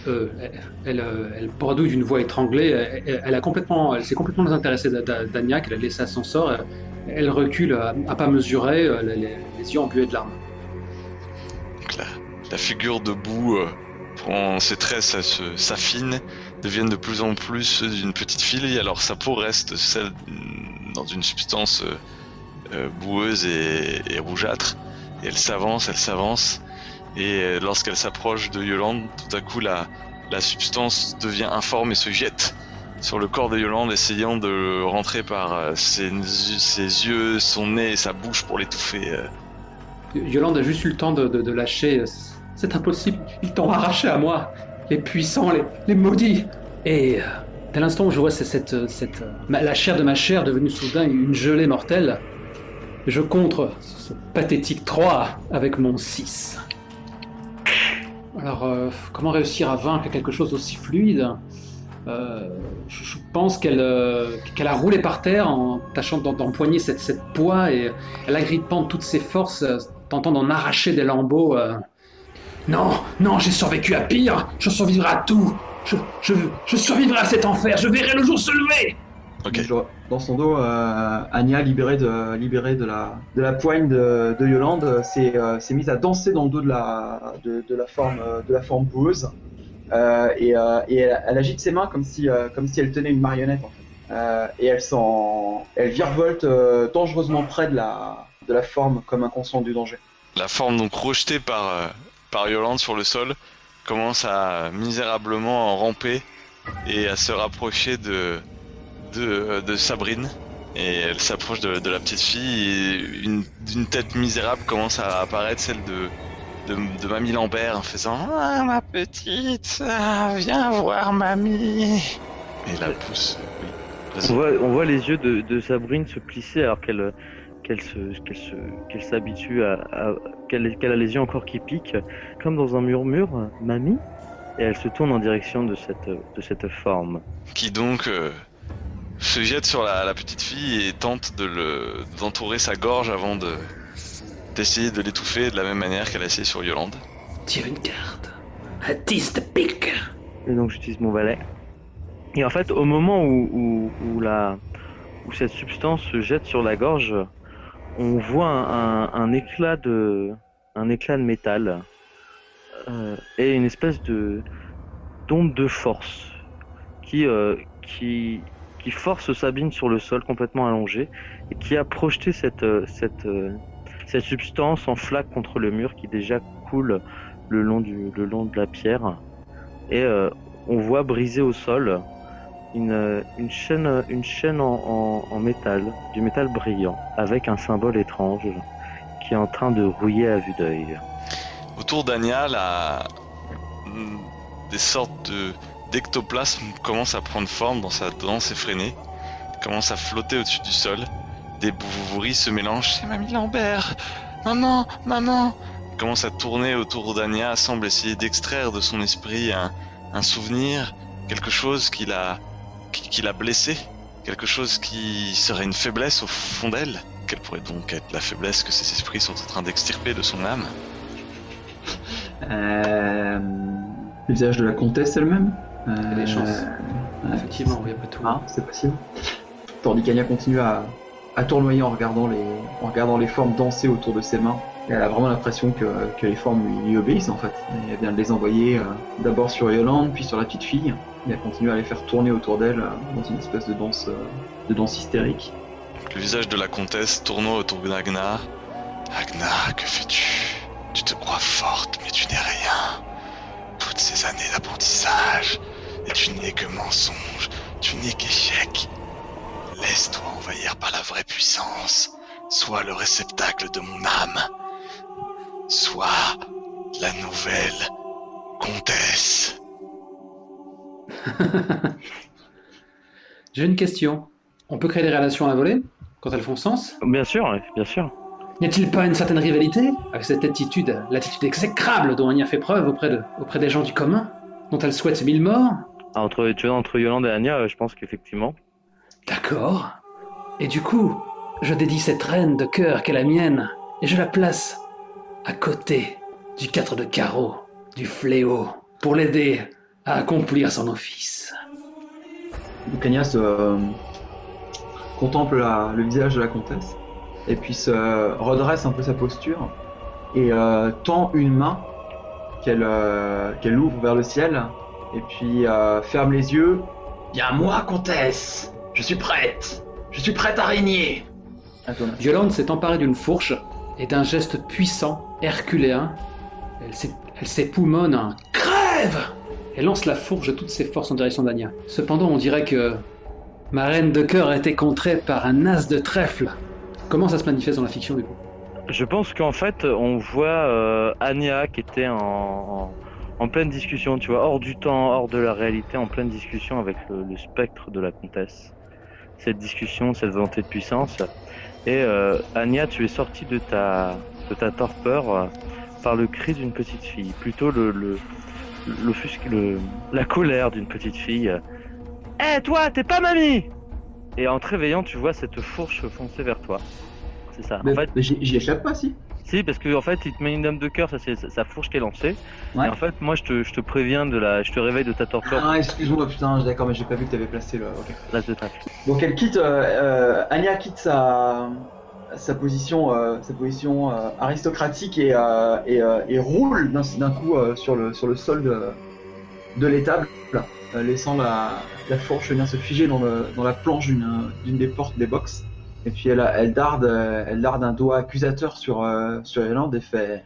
Euh, elle, elle, euh, elle bredouille d'une voix étranglée. Elle, elle- elle a complètement, elle s'est complètement désintéressée d'A- d'A- d'Anya, qu'elle a laissé à son sort. Elle, elle recule à, à pas mesurer, euh, les, les- les yeux embués de larmes. Donc la, la figure debout euh, prend ses traits ça se- s'affinent, deviennent de plus en plus d'une petite fille, alors sa peau reste celle dans une substance euh, euh, boueuse et, rougeâtre. Et elle s'avance, elle s'avance, et euh, lorsqu'elle s'approche de Yolande, tout à coup la, la substance devient informe et se jette sur le corps de Yolande, essayant de rentrer par ses, ses yeux, son nez et sa bouche pour l'étouffer. Yolande a juste eu le temps de, de- de lâcher C'est impossible. Ils t'ont arraché à moi. Les puissants, les, maudits. Et euh, dès l'instant où je vois cette, cette, euh, la chair de ma chair devenue soudain une gelée mortelle, je contre ce pathétique 3 avec mon 6. Alors, euh, comment réussir à vaincre quelque chose d'aussi fluide? Euh, je, pense qu'elle euh, a roulé par terre en tâchant d'empoigner cette, cette poids et elle agrippant toutes ses forces, euh, tentant d'en arracher des lambeaux. Non, non, j'ai survécu à pire, je survivrai à tout. Je, je, je survivrai à cet enfer, je verrai le jour se lever. Ok. Je- Dans son dos, euh, Anya, libérée de, libérée de, la, de la poigne de, de Yolande, s'est euh, mise à danser dans le dos de la, de, de la, forme, de la forme boueuse. Euh, et euh, et elle, elle agite ses mains comme si, euh, comme si elle tenait une marionnette. En fait. Euh, et elle, s'en, elle virevolte euh, dangereusement près de la, de la forme comme inconsciente du danger. La forme donc rejetée par, par Yolande sur le sol commence à misérablement ramper et à se rapprocher de, de, de Sabrine. Et elle s'approche de, de la petite fille et une, tête misérable commence à apparaître, celle de, de, de Mamie Lambert en faisant Ah ma petite, ah, viens voir mamie. Et la pousse. Oui. Vas-y. On voit, on voit les yeux de, de Sabrine se plisser alors qu'elle qu'elle se qu'elle se qu'elle s'habitue à, à- qu'elle qu'elle a les yeux encore qui piquent comme dans un murmure mamie et elle se tourne en direction de cette de cette forme qui donc euh, se jette sur la, la petite fille et tente de le d'entourer sa gorge avant de d'essayer de l'étouffer de la même manière qu'elle a essayé sur Yolande. Tire une carte. Un 10 de pique. et donc j'utilise mon valet et en fait au moment où où, où la où cette substance se jette sur la gorge on voit un, éclat de un éclat de métal euh, et une espèce de d'onde de force qui euh, qui qui force Sabine sur le sol complètement allongée et qui a projeté cette euh, cette cette substance en flaque contre le mur qui déjà coule le long du le long de la pierre. Et on voit briser au sol une, euh, une chaîne une chaîne en, en, métal du métal brillant avec un symbole étrange qui est en train de rouiller à vue d'œil. Autour d'Anya, la... mm, des sortes de commencent à prendre forme dans sa danse effrénée, commencent à flotter au-dessus du sol. Des bouvouris se mélangent. C'est Mamie Lambert Maman Maman Commence à tourner autour d'Anya, semble essayer d'extraire de son esprit un, un souvenir, quelque chose qui l'a qui, qui l'a blessé, quelque chose qui serait une faiblesse au fond d'elle. Quelle pourrait donc être la faiblesse que ces esprits sont en train d'extirper de son âme? Euh, le visage de la comtesse elle-même? Il y a des chances. ouais, Effectivement, oui, après tout. Ah, c'est possible. Tandis qu'Anya continue à, à tournoyer en regardant, les, en regardant les formes danser autour de ses mains. Elle a vraiment l'impression que, que les formes lui, obéissent en fait. Elle vient de les envoyer euh, d'abord sur Yolande, puis sur la petite fille. Et elle continue à les faire tourner autour d'elle euh, dans une espèce de danse, euh, de danse hystérique. Le visage de la comtesse tournant autour d'Agnar. Agnar, que fais-tu? Tu te crois forte, mais tu n'es rien. Toutes ces années d'apprentissage, et tu n'es que mensonge, tu n'es qu'échec. Laisse-toi envahir par la vraie puissance. Sois le réceptacle de mon âme. Sois la nouvelle comtesse. J'ai une question. On peut créer des relations à la volée quand elles font sens? Bien sûr, bien sûr. N'y a-t-il pas une certaine rivalité avec cette attitude, l'attitude exécrable dont Anya fait preuve auprès, de, auprès des gens du commun, dont elle souhaite mille morts? Ah, Entre, tu vois, entre Yolande et Anya, euh, je pense qu'effectivement. D'accord. Et du coup, je dédie cette reine de cœur qu'est la mienne, et je la place à côté du 4 de carreau, du fléau, pour l'aider à accomplir son office. Se, euh, contemple la- le visage de la comtesse et puis se redresse un peu sa posture et euh, tend une main qu'elle euh, qu'elle ouvre vers le ciel et puis euh, ferme les yeux. Bien moi, comtesse, je suis prête, je suis prête à régner. Yolande s'est emparée d'une fourche et d'un geste puissant, herculéen, elle s'é- elle s'époumonne un crève et lance la fourche de toutes ses forces en direction d'Anya. Cependant, on dirait que ma reine de cœur a été contrée par un as de trèfle. Comment ça se manifeste dans la fiction du coup? Je pense qu'en fait, on voit euh, Anya qui était en, en, en pleine discussion, tu vois, hors du temps, hors de la réalité, en pleine discussion avec le, le spectre de la comtesse. Cette discussion, cette volonté de puissance. Et euh, Anya, tu es sortie de ta, de ta torpeur euh, par le cri d'une petite fille, plutôt le, le, le, la colère d'une petite fille. Hé, toi, t'es pas mamie Et en te réveillant, tu vois cette fourche foncer vers toi. C'est ça. Mais, En fait, mais j'y j'y échappe pas, si. Si, parce que en fait, il te met une dame de cœur, ça c'est sa- fourche qui est lancée. Ouais. Et en fait, moi, je te, je te préviens de la, je te réveille de ta torpeur. Ah, excuse-moi, putain, d'accord, mais j'ai pas vu que t'avais placé le. Ok. Là, Donc elle quitte, euh, euh, Anya quitte sa, sa position, euh, sa position euh, aristocratique et, et, et roule d'un coup sur, le, sur le sol de, de l'étable, laissant la, la fourche venir se figer dans, le, dans la planche d'une des portes des box. Et puis elle, elle, darde, euh, elle darde un doigt accusateur sur, euh, sur Irlande et fait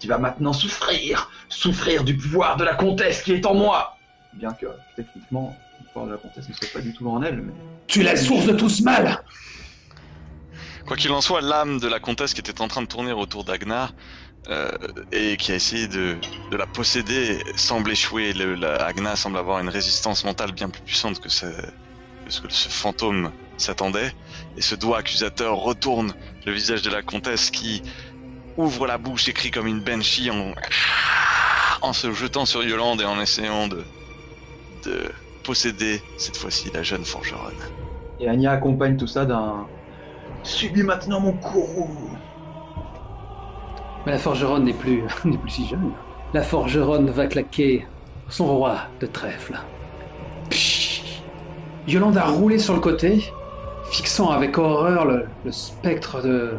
Tu vas maintenant souffrir, souffrir du pouvoir de la comtesse qui est en moi Bien que techniquement, le pouvoir de la comtesse ne soit pas du tout en elle, mais. Tu es la source de tout ce mal Quoi qu'il en soit, l'âme de la comtesse qui était en train de tourner autour d'Agna euh, et qui a essayé de, de la posséder semble échouer. Le, la, Agna semble avoir une résistance mentale bien plus puissante que ce, que ce que ce fantôme s'attendait. Et ce doigt accusateur retourne le visage de la comtesse qui ouvre la bouche et crie comme une banshee en, en se jetant sur Yolande et en essayant de, de posséder cette fois-ci la jeune forgeronne. Et Anya accompagne tout ça d'un Subis maintenant mon courroux. Mais la forgeronne n'est plus, n'est plus si jeune. La forgeronne va claquer son roi de trèfle. Psh Yolande a roulé sur le côté, fixant avec horreur le, spectre de,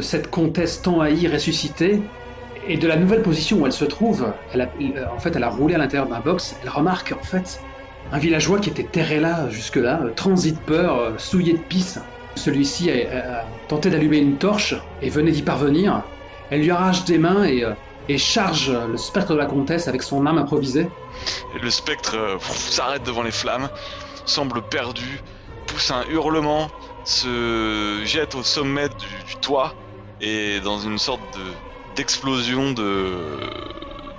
cette comtesse tant haïe ressuscitée. Et de la nouvelle position où elle se trouve, elle a, en fait, elle a roulé à l'intérieur d'un box. Elle remarque en fait un villageois qui était terré là jusque-là, euh, transi de peur, euh, souillé de pisse. Celui-ci a, tenté d'allumer une torche et venait d'y parvenir. Elle lui arrache des mains et, euh, charge le spectre de la comtesse avec son arme improvisée. Le spectre s'arrête devant les flammes, semble perdu, un hurlement, se jette au sommet du, toit et dans une sorte de d'explosion de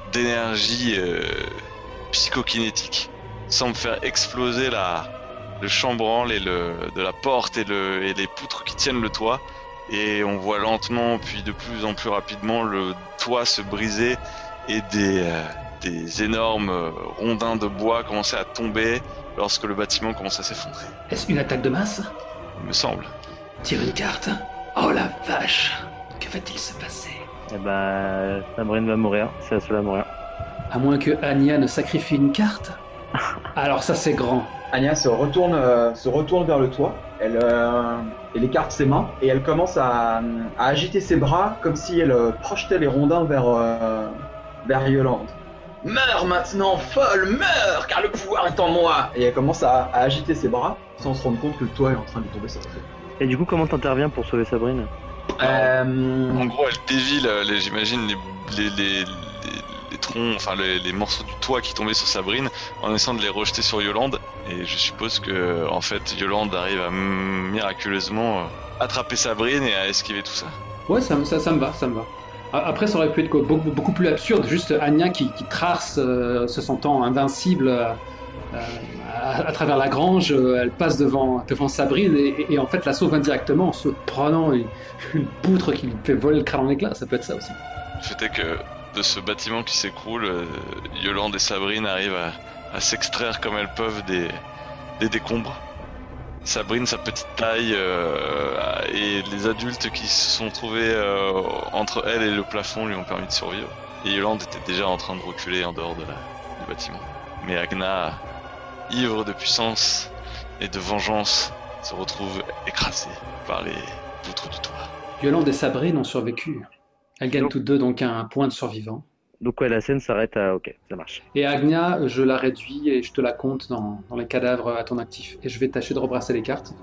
d'énergie euh, psychokinétique semble faire exploser le chambranle et de la porte et le et les poutres qui tiennent le toit. Et on voit lentement puis de plus en plus rapidement le toit se briser et des euh, des énormes euh, rondins de bois commençaient à tomber lorsque le bâtiment commence à s'effondrer, Est-ce une attaque de masse il me semble. Tire une carte. Oh la vache Que va-t-il se passer Eh ben, Sabrine va mourir. C'est la seule à mourir. À moins que Anya ne sacrifie une carte Alors ça c'est grand. Anya se retourne, euh, se retourne vers le toit. Elle, euh, elle écarte ses mains et elle commence à, à agiter ses bras comme si elle euh, projetait les rondins vers, euh, vers Yolande. Meurs maintenant, folle, meurs, car le pouvoir est en moi Et elle commence à, à agiter ses bras sans se rendre compte que le toit est en train de tomber sur la tête. Et du coup, comment t'interviens pour sauver Sabrine? Euh, En gros, elle dévie, euh, les- j'imagine, les, les, les, les, les troncs, enfin les, les morceaux du toit qui tombaient sur Sabrine, en essayant de les rejeter sur Yolande. Et je suppose que, en fait, Yolande arrive à miraculeusement euh, attraper Sabrine et à esquiver tout ça. Ouais, ça, ça, ça me va, ça me va. Après, ça aurait pu être beaucoup, plus absurde, juste Anya qui, trace, euh, se sentant invincible euh, euh, à, travers la grange, elle passe devant, Sabrine et, en fait la sauve indirectement en se prenant une, poutre qui lui fait voler le crâne en éclats, ça peut être ça aussi. Le fait est que de ce bâtiment qui s'écroule, Yolande et Sabrine arrivent à, s'extraire comme elles peuvent des décombres. Sabrine, sa petite taille, euh, et les adultes qui se sont trouvés euh, entre elle et le plafond lui ont permis de survivre. Et Yolande était déjà en train de reculer en dehors de la, du bâtiment. Mais Agna, ivre de puissance et de vengeance, se retrouve écrasée par les poutres du toit. Yolande et Sabrine ont survécu. Elles gagnent toutes deux donc un point de survivant. Donc ouais, la scène s'arrête à... Ok, ça marche. Et Agnia, je la réduis et je te la compte dans, dans les cadavres à ton actif. Et je vais tâcher de rebrasser les cartes.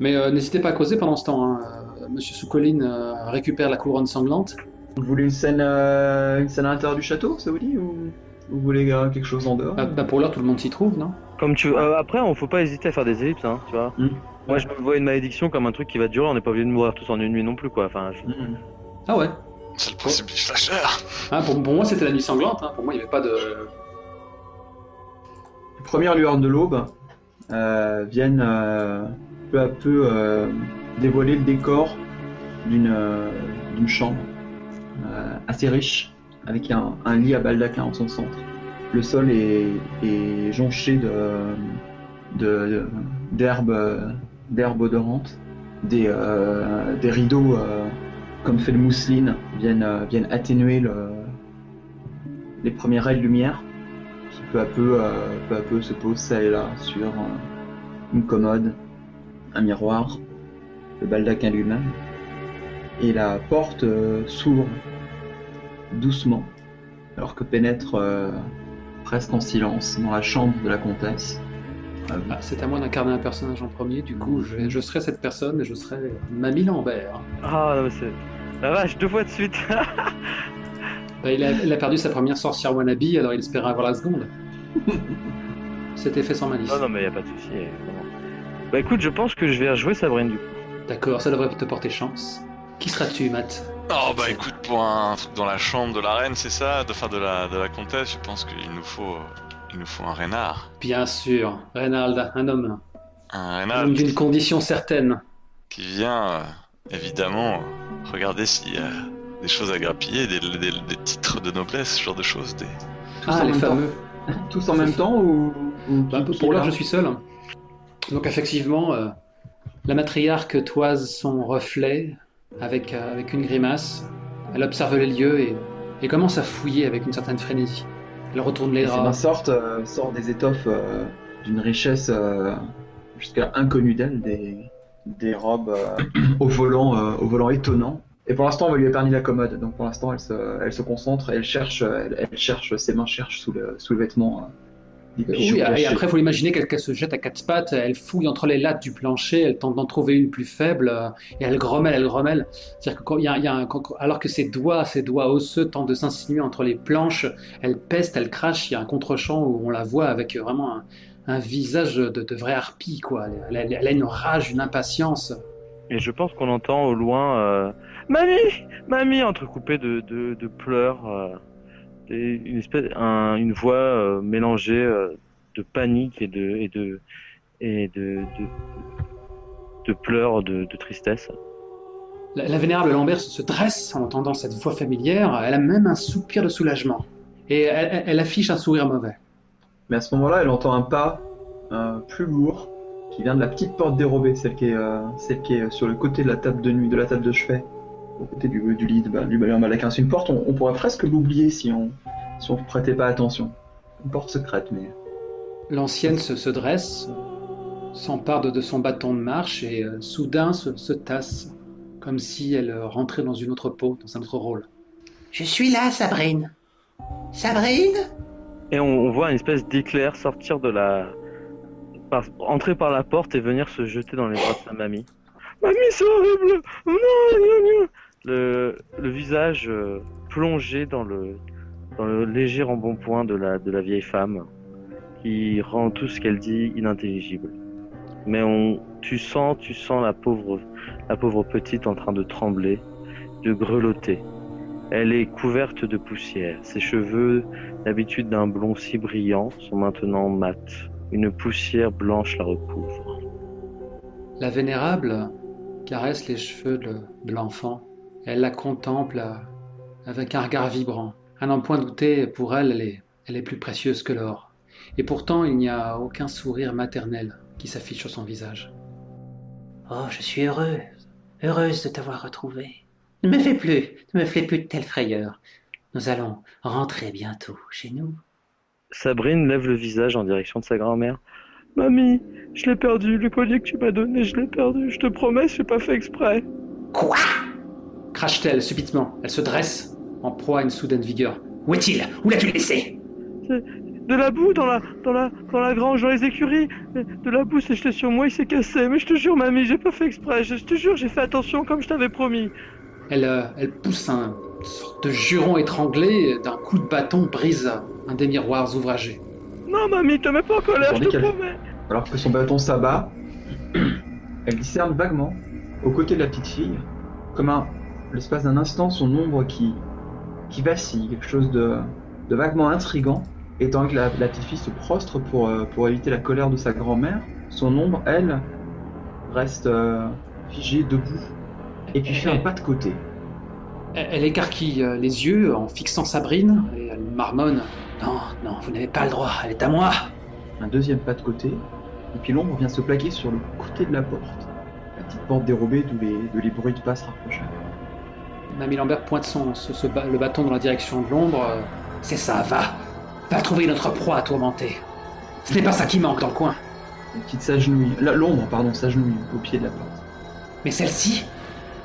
Mais euh, n'hésitez pas à causer pendant ce temps. hein. Euh, Monsieur Soukoline euh, récupère la couronne sanglante. vous voulez une scène, euh, une scène à l'intérieur du château, ça vous dit Ou ou vous voulez euh, quelque chose en dehors? Bah, bah, pour l'heure, tout le monde s'y trouve, non? Comme tu veux. Euh, après, on faut pas hésiter à faire des ellipses, hein, tu vois. Mm. Moi, je me vois une malédiction comme un truc qui va durer. On n'est pas obligé de mourir tous en une nuit non plus, quoi. Enfin, je- Mhm. Ah ouais. C'est le principe du slasher. Ah, pour, pour moi, c'était la nuit sanglante. hein. Pour moi, il n'y avait pas de. Les premières lueurs de l'aube euh, viennent euh, peu à peu euh, dévoiler le décor d'une euh, d'une chambre euh, assez riche, avec un, un lit à baldaquin en son centre. Le sol est, est jonché de de- d'herbes odorantes. Des, euh, des rideaux euh, comme fait de mousseline viennent, euh, viennent atténuer le- les premiers raies de lumière qui peu à peu, euh, peu à peu se pose ça et là sur euh, une commode, un miroir, le baldaquin lui-même. Et la porte euh, s'ouvre doucement, alors que pénètre euh, presque en silence dans la chambre de la comtesse. Euh, Ah, c'est à moi d'incarner un personnage en premier. Du coup, je, je serai cette personne et je serai Mamie Lambert. Ah, non, c'est. La vache, deux fois de suite. Bah, il, a, il a perdu sa première sorcière wannabe, alors il espérait avoir la seconde. C'était fait sans malice. non, non, mais y a pas de souci. évidemment. Bah écoute, je pense que je vais rejouer Sabrine du coup. D'accord, ça devrait te porter chance. Qui seras-tu, Matt? Oh bah écoute, pour un truc dans la chambre de la reine, c'est ça, de, enfin de la, de la comtesse, je pense qu'il nous faut, il nous faut un renard. Bien sûr, Reynald, un homme. Un Un homme d'une condition certaine. qui vient, euh, évidemment, regarder s'il y a des choses à grappiller, des, des- des titres de noblesse, ce genre de choses. Des... tous en Ah, les même temps. fameux. Tous en même temps ou, ou Bah, qui- pour l'heure, là je suis seul. Donc, effectivement, euh, la matriarque toise son reflet avec, euh, avec une grimace. Elle observe les lieux et, et commence à fouiller avec une certaine frénésie. Elle retourne les draps. sortent, euh, sortent des étoffes euh, d'une richesse euh, jusqu'à inconnue d'elle, des, des robes euh, au volant, euh, au volant étonnant. Et pour l'instant, on va lui épargner la commode. Donc pour l'instant, elle se, elle se concentre et elle cherche, elle, elle cherche, ses mains cherchent sous le, sous le vêtement. euh, des Oui, et après, il faut imaginer qu'elle se jette à quatre pattes, elle fouille entre les lattes du plancher, elle tente d'en trouver une plus faible, euh, et elle grommelle, elle grommelle. C'est-à-dire que quand y a, il y a un- quand- alors que ses doigts, ses doigts osseux tentent de s'insinuer entre les planches, elle peste, elle crache, il y a un contre-champ où on la voit avec vraiment un, un visage de, de vraie harpie, quoi. Elle, elle- elle a une rage, une impatience. Et je pense qu'on entend au loin euh, Mamie Mamie entrecoupée de, de, de pleurs. euh, et une, espèce, un- une voix euh, mélangée de panique et de, et de, et de, de, pleurs, de, de tristesse. La, la vénérable Lambert se, se dresse en entendant cette voix familière, elle a même un soupir de soulagement. Et elle affiche un sourire mauvais. Mais à ce moment-là, elle entend un pas euh, plus lourd qui vient de la petite porte dérobée, celle qui est, euh, celle qui est sur le côté de la table de nuit, de la table de chevet, au côté du, du lit, de- bah, du balai en. C'est une porte, on, on pourrait presque l'oublier si on si on prêtait pas attention. Une porte secrète, mais L'ancienne se, se dresse, s'empare de, de son bâton de marche et euh, soudain se, se tasse, comme si elle euh, rentrait dans une autre peau, dans un autre rôle. Je suis là, Sabrine. Sabrine? Et on, voit une espèce d'éclair sortir de la. entrer par la porte et venir se jeter dans les bras de sa mamie. Mamie, c'est horrible Non, non, non Le, le visage euh, plongé dans le, dans le léger embonpoint de la, de la vieille femme qui rend tout ce qu'elle dit inintelligible. Mais on, tu sens, tu sens la pauvre, la pauvre petite en train de trembler, de grelotter. Elle est couverte de poussière. Ses cheveux D'habitude d'un blond si brillant sont maintenant mat. Une poussière blanche la recouvre. La vénérable caresse les cheveux de, de l'enfant. Elle la contemple avec un regard vibrant. À n'en point douter, pour elle, elle est, elle est plus précieuse que l'or. Et pourtant, il n'y a aucun sourire maternel qui s'affiche sur son visage. Oh, je suis heureuse. Heureuse de t'avoir retrouvé. Ne me fais plus, ne me fais plus de telle frayeur. Nous allons rentrer bientôt chez nous. Sabrine lève le visage en direction de sa grand-mère. Mamie, je l'ai perdu. Le collier que tu m'as donné, je l'ai perdu. Je te promets, je n'ai pas fait exprès. Quoi? Crache-t-elle subitement. Elle se dresse, en proie à une soudaine vigueur. Où est-il? Où l'as-tu laissé? De la boue dans la, dans la, dans la grange, dans les écuries. De la boue s'est jetée sur moi, il s'est cassé. Mais je te jure, mamie, j'ai pas fait exprès. Je, je te jure, j'ai fait attention comme je t'avais promis. Elle, euh, elle pousse un une sorte de juron étranglé et d'un coup de bâton brise un des miroirs ouvragés. Non, mamie, te mets pas en colère, je te promets. alors que son bâton s'abat, elle discerne vaguement, aux côtés de la petite fille, comme un l'espace d'un instant, son ombre qui, qui vacille, quelque chose de, de vaguement intrigant. Et tant que la, la petite fille se prostre pour, euh, pour éviter la colère de sa grand-mère, son ombre, elle, reste euh, figée debout. Et puis fait un pas de côté. Elle, écarquille euh, les yeux en fixant Sabrine et elle marmonne. Non, non, vous n'avez pas le droit, elle est à moi. Un deuxième pas de côté. Et puis l'ombre vient se plaquer sur le côté de la porte. La petite porte dérobée d'où les, d'où les bruits de pas se rapprochaient. Mamie Lambert pointe son, ce- ce ba- le bâton dans la direction de l'ombre. euh, C'est ça, va. Va trouver notre proie à tourmenter. Ce n'est pas ça qui manque dans le coin. La petite s'agenouille. L'ombre, pardon, s'agenouille au pied de la porte. Mais celle-ci,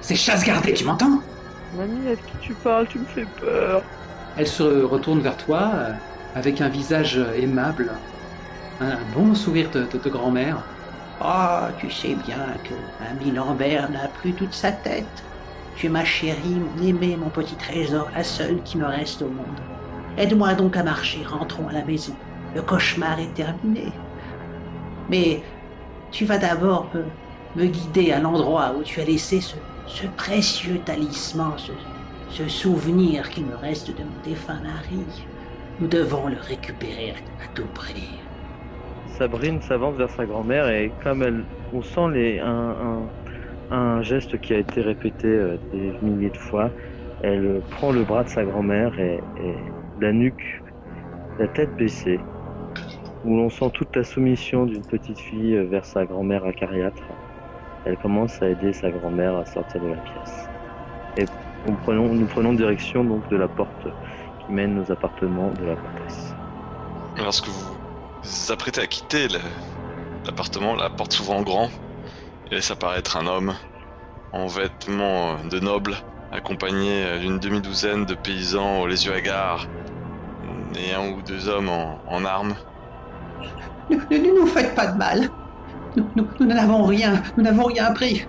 c'est chasse gardée, tu m'entends? Mamie, avec qui tu parles? Tu me fais peur. Elle se retourne vers toi euh, avec un visage euh, aimable, un, un bon sourire de, de- de grand-mère. Oh, tu sais bien que Mamie Lambert n'a plus toute sa tête. Tu es ma chérie, mon aimé, mon petit trésor, la seule qui me reste au monde. Aide-moi donc à marcher, rentrons à la maison. Le cauchemar est terminé. Mais tu vas d'abord me, me guider à l'endroit où tu as laissé ce, ce précieux talisman, ce, souvenir qu'il me reste de mon défunt mari. Nous devons le récupérer à, tout prix. Sabrine s'avance vers sa grand-mère et comme elle, on sent un, geste qui a été répété euh, des milliers de fois, elle prend le bras de sa grand-mère et, et la nuque, la tête baissée, où l'on sent toute la soumission d'une petite fille euh, vers sa grand-mère acariâtre. Elle commence à aider sa grand-mère à sortir de la pièce. Et nous prenons, nous prenons direction donc de la porte qui mène aux appartements de la comtesse. Lorsque vous vous apprêtez à quitter l'appartement, la porte s'ouvre en grand et laisse apparaître un homme en vêtements de noble, accompagné d'une demi-douzaine de paysans aux les yeux hagards et un ou deux hommes en, en armes. Ne, ne- ne nous faites pas de mal. Nous, nous- nous n'avons rien, nous n'avons rien pris.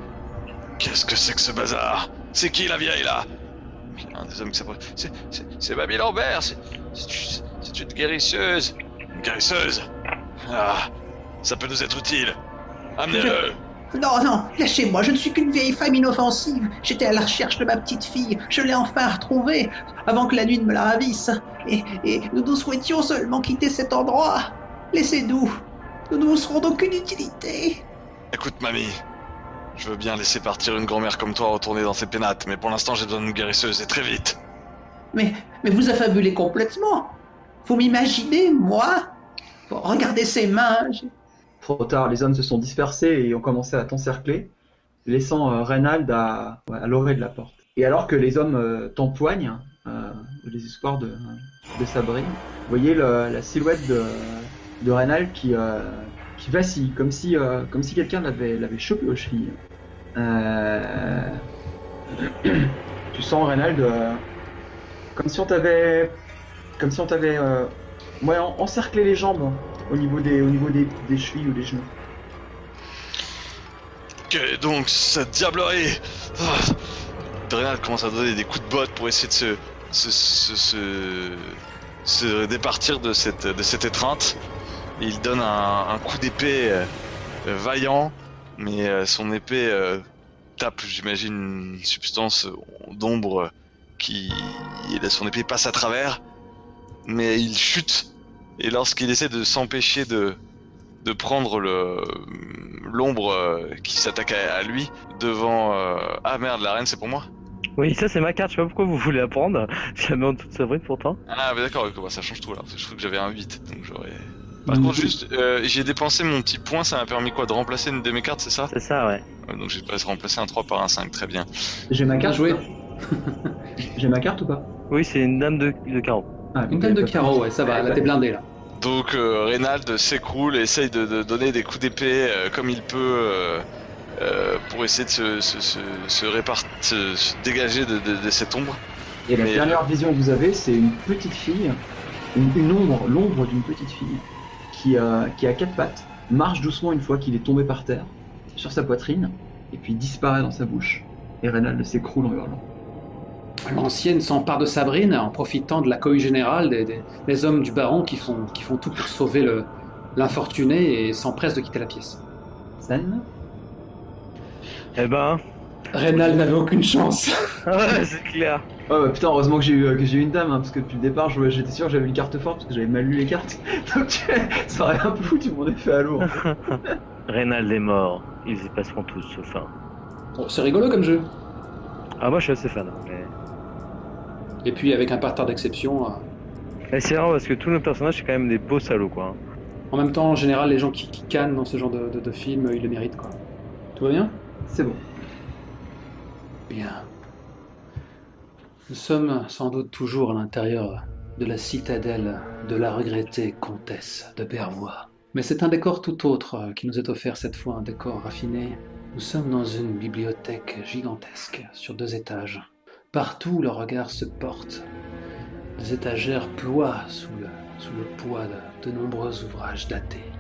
Qu'est-ce que c'est que ce bazar? C'est qui la vieille là? Un des hommes qui s'approche. C'est, c'est, c'est Mamie Lambert, c'est, c'est, c'est une guérisseuse. Une guérisseuse? Ah, ça peut nous être utile. Amenez-le Non, non, lâchez-moi, je ne suis qu'une vieille femme inoffensive. J'étais à la recherche de ma petite fille. Je l'ai enfin retrouvée, avant que la nuit ne me la ravisse. Et, et nous nous souhaitions seulement quitter cet endroit. Laissez-nous. Nous ne vous serons d'aucune utilité. Écoute, mamie, je veux bien laisser partir une grand-mère comme toi retourner dans ses pénates, mais pour l'instant j'ai besoin d'une guérisseuse et très vite. Mais, mais vous affabulez complètement. Vous m'imaginez, moi Bon, Regardez ses mains. Trop tard, les hommes se sont dispersés et ont commencé à t'encercler, laissant euh, Reynald à, à l'orée de la porte. Et alors que les hommes euh, t'empoignent, euh, au désespoir de, de Sabrine, vous voyez le- la silhouette de, de Reynald qui, euh, qui vacille, comme si, euh, comme si quelqu'un l'avait, l'avait chopé aux chevilles. Euh, tu sens Reynald comme si on t'avait, comme si on t'avait ouais, en- encerclé les jambes au niveau des, au niveau des, chevilles ou des genoux. Est donc cette diablerie ah. Drenal commence à donner des coups de botte pour essayer de se, se, se, se, se départir de cette, de cette étreinte. Il donne un, un coup d'épée euh, vaillant, mais euh, son épée euh, tape, j'imagine, une substance d'ombre qui... Son épée passe à travers, mais il chute. Et lorsqu'il essaie de s'empêcher de, de prendre le l'ombre qui s'attaque à, lui devant euh, ah merde la reine c'est pour moi Oui, ça c'est ma carte, je sais pas pourquoi vous voulez la prendre. Je la mets en toute Sabrine pourtant. ah mais d'accord ça change tout là parce que je trouve que j'avais un 8 donc j'aurais par contre juste euh, j'ai dépensé mon petit point ça m'a permis quoi de remplacer une de mes cartes c'est ça? C'est ça, ouais. Ouais, donc j'ai pas remplacé un 3 par un 5 très bien J'ai ma carte. joué. ou pas J'ai ma carte ou pas? Oui, c'est une dame de, de carreau. Ah, Une dame de carreau, ouais, ça va, là t'es blindé là. donc euh, Reynald s'écroule et essaye de, de donner des coups d'épée euh, comme il peut euh, euh, pour essayer de se, se, se, se, répart- se- se dégager de, de- de cette ombre Et la Mais- dernière vision que vous avez, c'est une petite fille, une, une ombre, l'ombre d'une petite fille, qui, euh, qui a quatre pattes, marche doucement une fois qu'il est tombé par terre, sur sa poitrine, et puis disparaît dans sa bouche. Et Reynald s'écroule en hurlant. L'ancienne s'empare de Sabrine en profitant de la cohue générale des, des- des hommes du baron qui font, qui font tout pour sauver le- l'infortuné et s'empressent de quitter la pièce. Scène Eh ben, Rénal n'avait aucune chance. ouais, c'est clair. Oh bah putain, heureusement que j'ai eu, que j'ai eu une dame, hein, parce que depuis le départ, j'étais sûr que j'avais une carte forte, parce que j'avais mal lu les cartes. Donc ça aurait un peu foutu mon effet à l'eau. Reynald est mort. Ils y passeront tous, sauf un. Oh, C'est rigolo comme jeu. Ah, moi, je suis assez fan. hein, mais- Et puis avec un parterre d'exception. euh, Mais c'est marrant parce que tous nos personnages, c'est quand même des beaux salauds, quoi. En même temps, en général, les gens qui, qui cannent dans ce genre de, de, de film, ils le méritent quoi. Tout va bien? C'est bon. Bien. Nous sommes sans doute toujours à l'intérieur de la citadelle de la regrettée comtesse de Bervois. Mais c'est un décor tout autre qui nous est offert cette fois, un décor raffiné. Nous sommes dans une bibliothèque gigantesque sur deux étages. Partout le regard se porte, les étagères ploient sous le, poids de, de nombreux ouvrages datés.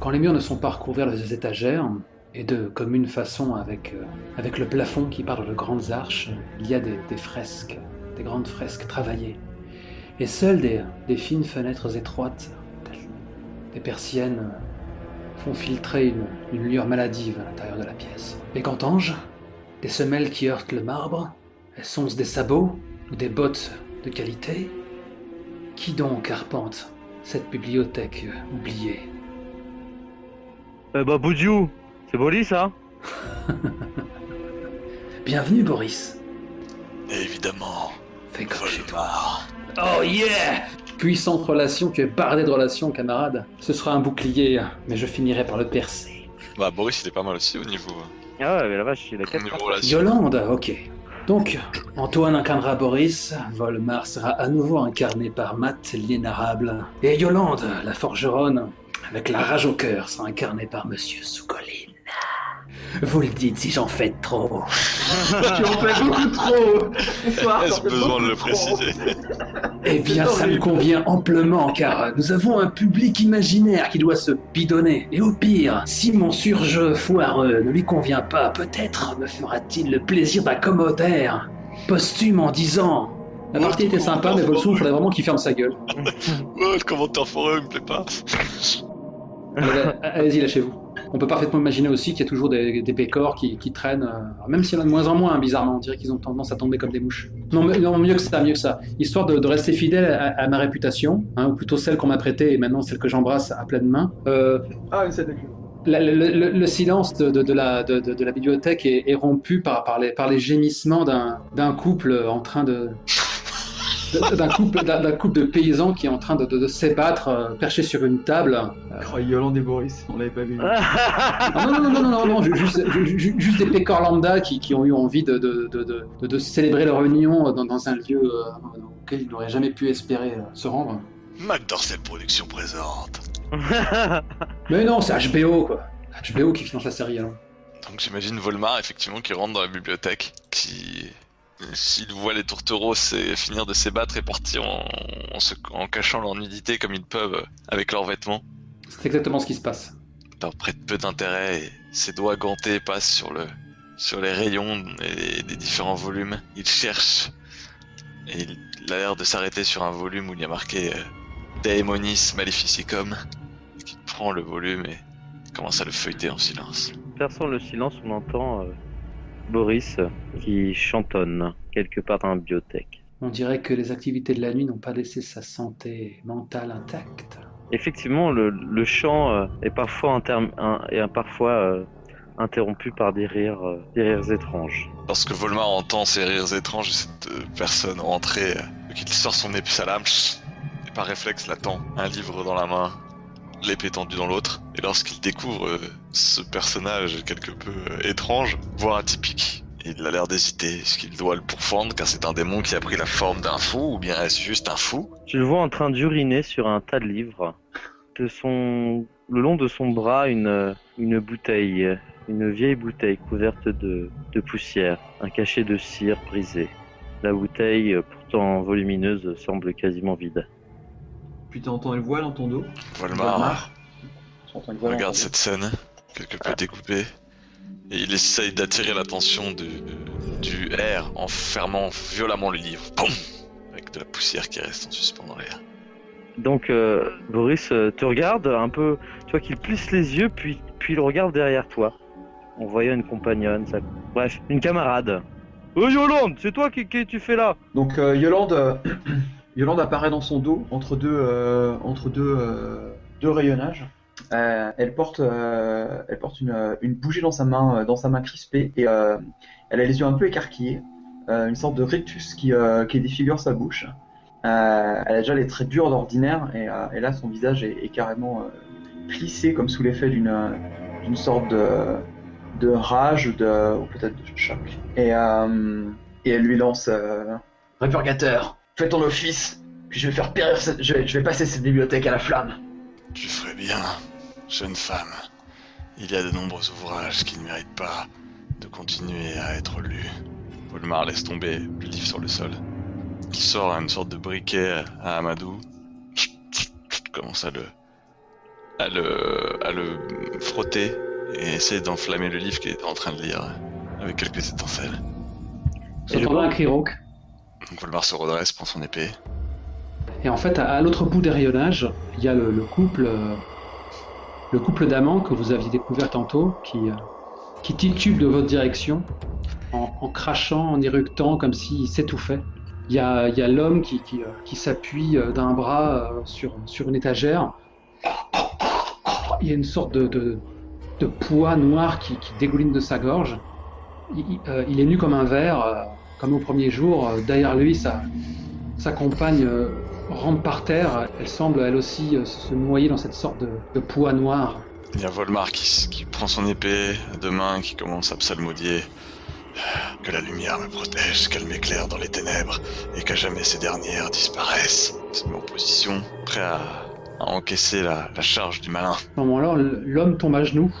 Quand les murs ne sont pas recouverts de ces étagères, et de commune façon avec, euh, avec le plafond qui part de grandes arches, il y a des, des fresques, des grandes fresques travaillées. Et seules des, des fines fenêtres étroites, des persiennes, font filtrer une, une lueur maladive à l'intérieur de la pièce. Et qu'entends-je Des semelles qui heurtent le marbre Elles sont des sabots ou des bottes de qualité Qui donc arpente cette bibliothèque oubliée? Euh, bah, Boudiou, c'est Bolis, ça Bienvenue Boris. Évidemment. Fais comme chez toi. Volmar. Oh yeah Puissante relation, tu es bardé de relations, camarade. Ce sera un bouclier, mais je finirai par le percer. Bah, Boris, il est pas mal aussi au niveau, Ah ouais, mais la vache, il a au 4 niveau relation. Yolande, ok. Donc, Antoine incarnera Boris, Volmar sera à nouveau incarné par Matt, l'inénarrable. Et Yolande, la forgeronne, avec la rage au cœur, sera incarnée par Monsieur Soucoline. Vous le dites si j'en fais trop. tu en fais beaucoup trop. Est-ce besoin de le trop. préciser Eh bien, ça me convient amplement, car nous avons un public imaginaire qui doit se bidonner. Et au pire, si mon surjeu foireux ne lui convient pas, peut-être me fera-t-il le plaisir d'un commentaire posthume en disant La partie était sympa, mais Volsou, il faudrait vraiment qu'il ferme sa gueule. Oh, le commentaire forum, il me plaît pas. Allez, Allez-y, lâchez-vous. On peut parfaitement imaginer aussi qu'il y a toujours des, des pécores qui, qui traînent, euh, même s'il y en a de moins en moins, hein, bizarrement. On dirait qu'ils ont tendance à tomber comme des mouches. Non, mieux que ça, mieux que ça. Histoire de, de rester fidèle à, à ma réputation, hein, ou plutôt celle qu'on m'a prêtée et maintenant celle que j'embrasse à pleine main. Euh, Ah, une scène de cul. la- le, le- le silence de, de- de la, de, de- de la bibliothèque est, est rompu par, par, les, par les gémissements d'un couple en train de. D'un couple, d'un couple de paysans qui est en train de, de- de s'ébattre, euh, perché sur une table. Oh, Yolande et Boris, on l'avait pas vu. Ah, non, non, non, non, non, non, ju- juste, ju- ju- juste des pécores lambda qui, qui ont eu envie de, de, de, de, de- de célébrer leur union dans, dans un lieu euh, auquel ils n'auraient jamais pu espérer euh, se rendre. Mac Dorcel Productions présente. Mais non, c'est HBO, quoi. HBO qui finance la série, alors. Donc j'imagine Volmar, effectivement, qui rentre dans la bibliothèque, qui, s'il voit les tourtereaux c'est finir de s'ébattre et partir en, en, se- en cachant leur nudité comme ils peuvent avec leurs vêtements, C'est exactement ce qui se passe. près de peu d'intérêt, et ses doigts gantés passent sur, le, sur les rayons et des différents volumes. Il cherche, et il a l'air de s'arrêter sur un volume où il y a marqué euh, Daemonis Maleficicum, qui prend le volume et commence à le feuilleter en silence. Perçant le silence, on entend euh, Boris qui chantonne quelque part dans la bibliothèque. On dirait que les activités de la nuit n'ont pas laissé sa santé mentale intacte. Effectivement, le, le chant euh, est parfois, interm- un- est parfois euh, interrompu par des rires, euh, des rires étranges. Lorsque Volmar entend ces rires étranges et cette euh, personne rentrer, euh, qu'il sort son épée à et par réflexe l'attend, un livre dans la main, l'épée tendue dans l'autre. Et lorsqu'il découvre euh, ce personnage quelque peu euh, étrange, voire atypique, il a l'air d'hésiter. Est-ce qu'il doit le pourfendre car c'est un démon qui a pris la forme d'un fou ou bien est-ce juste un fou? Tu le vois en train d'uriner sur un tas de livres. De son, le long de son bras, une, une bouteille, une vieille bouteille couverte de, de poussière, un cachet de cire brisé. La bouteille, pourtant volumineuse, semble quasiment vide. Puis t'entends une voix dans ton dos. Volmar regarde cette scène, quelque peu découpée, et il essaye d'attirer l'attention du, du R en fermant violemment le livre. Boum Avec de la poussière qui reste en suspens dans l'air. Donc euh, Boris euh, te regarde un peu, tu vois qu'il plisse les yeux, puis, puis il regarde derrière toi. en voyant une compagnonne. ça- Bref, une camarade. Oh Yolande, c'est toi qui, qui tu fais là? Donc euh, Yolande, euh, Yolande apparaît dans son dos entre deux, euh, entre deux, euh, deux rayonnages. Euh, elle porte, elle porte une, bougie dans sa main, dans sa main crispée, et elle a les yeux un peu écarquillés, une sorte de rictus qui, qui défigure sa bouche. Elle a déjà les traits durs d'ordinaire, et, là son visage est, carrément plissé comme sous l'effet d'une, sorte de, rage ou, peut-être de choc. Et, elle lui lance Répurgateur, fais ton office, puis je vais faire périr cette... je, vais, je vais passer cette bibliothèque à la flamme. Tu ferais bien, jeune femme. Il y a de nombreux ouvrages qui ne méritent pas de continuer à être lus. Volmar laisse tomber le livre sur le sol. Il sort une sorte de briquet à Amadou. Commence à le, à le, à le frotter et essaie d'enflammer le livre qu'il était en train de lire avec quelques étincelles. J'entends un cri rauque. Donc Volmar se redresse, prend son épée. Et en fait, à, l'autre bout des rayonnages, il y a le, le couple, euh, le couple d'amants que vous aviez découvert tantôt, qui, euh, qui titube de votre direction, en, crachant, en éructant, comme s'il s'étouffait. Il y a, y a l'homme qui, qui, euh, qui s'appuie euh, d'un bras sur, sur une étagère. Il y a une sorte de, de, de poids noir qui, qui dégouline de sa gorge. Il, il- est nu comme un verre, comme au premier jour. Euh, Derrière lui, sa, sa compagne euh, rampe par terre. Elle semble elle aussi euh, se noyer dans cette sorte de, de poids noir. Il y a Volmar qui, prend son épée à deux mains, qui commence à psalmodier. Que la lumière me protège, qu'elle m'éclaire dans les ténèbres, et qu'à jamais ces dernières disparaissent. Met en position, prêt à, à encaisser la, la charge du malin. À ce moment-là, l'homme tombe à genoux.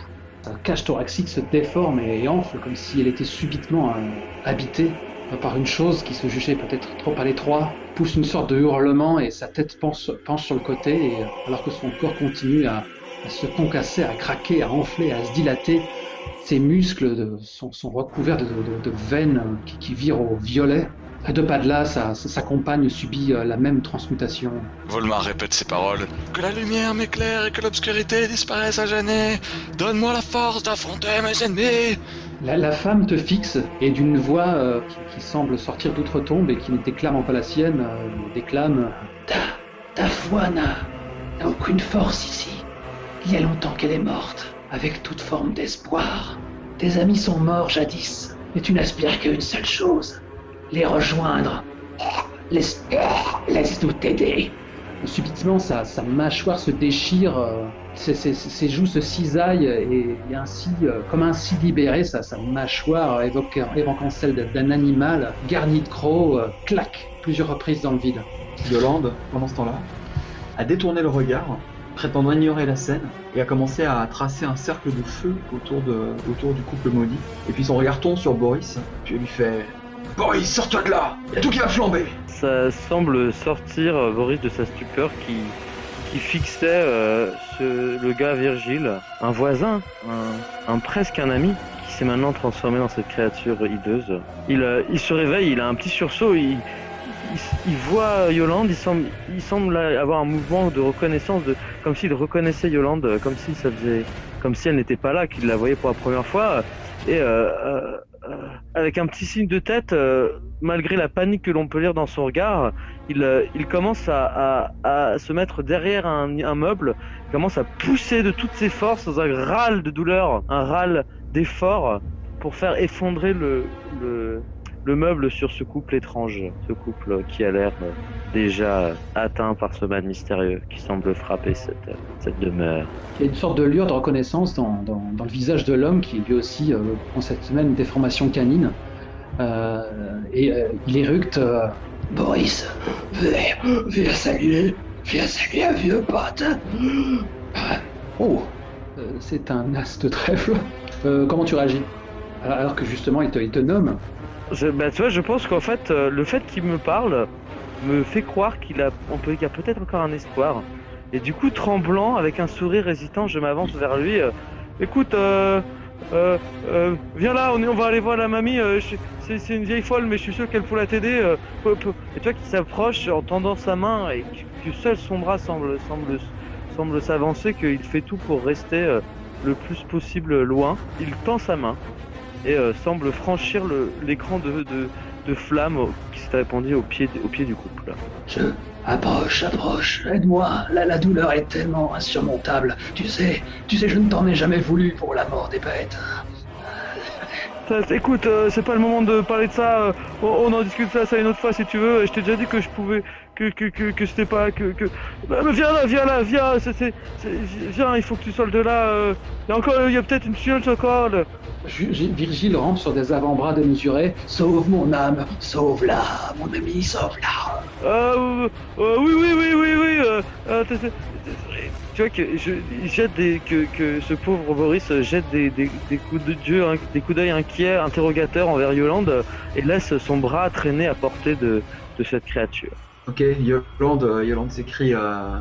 Sa cage thoracique se déforme et enfle comme si elle était subitement euh, habitée par une chose qui se jugeait peut-être trop à l'étroit. Pousse une sorte de hurlement et sa tête penche, penche sur le côté, et, alors que son corps continue à, à se concasser, à craquer, à enfler, à se dilater. Ses muscles de- sont, sont recouverts de, de- de veines qui, qui virent au violet. À deux pas de là, sa, sa compagne subit euh, la même transmutation. Volmar répète ces paroles. Que la lumière m'éclaire et que l'obscurité disparaisse à jamais. Donne-moi la force d'affronter mes ennemis. La, femme te fixe et d'une voix euh, qui, semble sortir d'outre-tombe et qui n'était clairement pas la sienne, euh, déclame Ta, ta foi n'a aucune force ici. Il y a longtemps qu'elle est morte, avec toute forme d'espoir. Tes amis sont morts jadis, et tu n'aspires qu'à une seule chose les rejoindre. Laisse- Laisse-nous t'aider. Subitement, sa, sa mâchoire se déchire, euh, ses, joues se cisaillent et, ainsi, euh, comme ainsi libérée, sa, sa mâchoire évoquant, évoquant celle d'un animal garni de crocs, euh, claque plusieurs reprises dans le vide. Yolande, pendant ce temps-là, a détourné le regard, prétendant ignorer la scène, et a commencé à tracer un cercle de feu autour du couple maudit. Et puis son regard tombe sur Boris, puis elle lui fait Boris, sors-toi de là Y'a tout qui va flamber Ça semble sortir euh, Boris de sa stupeur qui, qui fixait euh, ce- le gars Virgile, un voisin, un, un- presque un ami, qui s'est maintenant transformé dans cette créature hideuse. Il, euh, il se réveille, il a un petit sursaut, il, il, il voit Yolande, il semble, il semble avoir un mouvement de reconnaissance, de, comme s'il reconnaissait Yolande, euh, comme si ça faisait, comme si elle n'était pas là, qu'il la voyait pour la première fois. Et euh, avec un petit signe de tête, euh, malgré la panique que l'on peut lire dans son regard, il, euh, commence à, se mettre derrière un, meuble, commence à pousser de toutes ses forces dans un râle de douleur, un râle d'effort pour faire effondrer le, le meuble sur ce couple étrange, ce couple qui a l'air euh, déjà atteint par ce mal mystérieux qui semble frapper cette, cette demeure. Il y a une sorte de lueur de reconnaissance dans, dans- le visage de l'homme qui lui aussi euh, prend cette même déformation canine. Euh, et euh, il éructe euh, Boris, viens, viens saluer, viens saluer un vieux pote. Oh euh, C'est un as de trèfle. Euh, comment tu réagis? Alors que justement il te, il te nomme. Je, bah, tu vois, je pense qu'en fait, euh, le fait qu'il me parle me fait croire qu'il a, peut, a peut-être encore un espoir. Et du coup, tremblant, avec un sourire hésitant, je m'avance vers lui. euh, Écoute, euh, viens là, on, va aller voir la mamie. c'est, une vieille folle, mais je suis sûr qu'elle pourra t'aider. Et tu vois qu'il s'approche en tendant sa main et que, seul son bras semble, semble, semble s'avancer, qu'il fait tout pour rester le plus possible loin. Il tend sa main et euh, semble franchir le- l'écran de, de, de flamme qui s'est répandu au pied, au pied du couple. Je. Approche, approche, aide-moi. La, la douleur est tellement insurmontable. Tu sais, tu sais, je ne t'en ai jamais voulu pour la mort des bêtes. Ça, écoute, euh, c'est pas le moment de parler de ça. euh, on, on en discute ça, ça une autre fois si tu veux. Je t'ai déjà dit que je pouvais, que que que, que c'était pas que que. Bah, mais viens là, viens là, viens. C'est, viens, il faut que tu sois de là. euh. Il y a encore, il y a peut-être une fiole encore. là. Virgile rampe sur des avant-bras démesurés. Sauve mon âme, sauve-la, mon ami, sauve-la. Euh, euh, oui, oui, oui, oui, oui. euh, tu vois que je jette des que, que ce pauvre Boris jette des, des, des coups de dieu, hein, des coups d'œil inquiets, interrogateurs envers Yolande et laisse son bras traîner à portée de, de cette créature. Ok, Yolande, euh, Yolande s'écrie euh,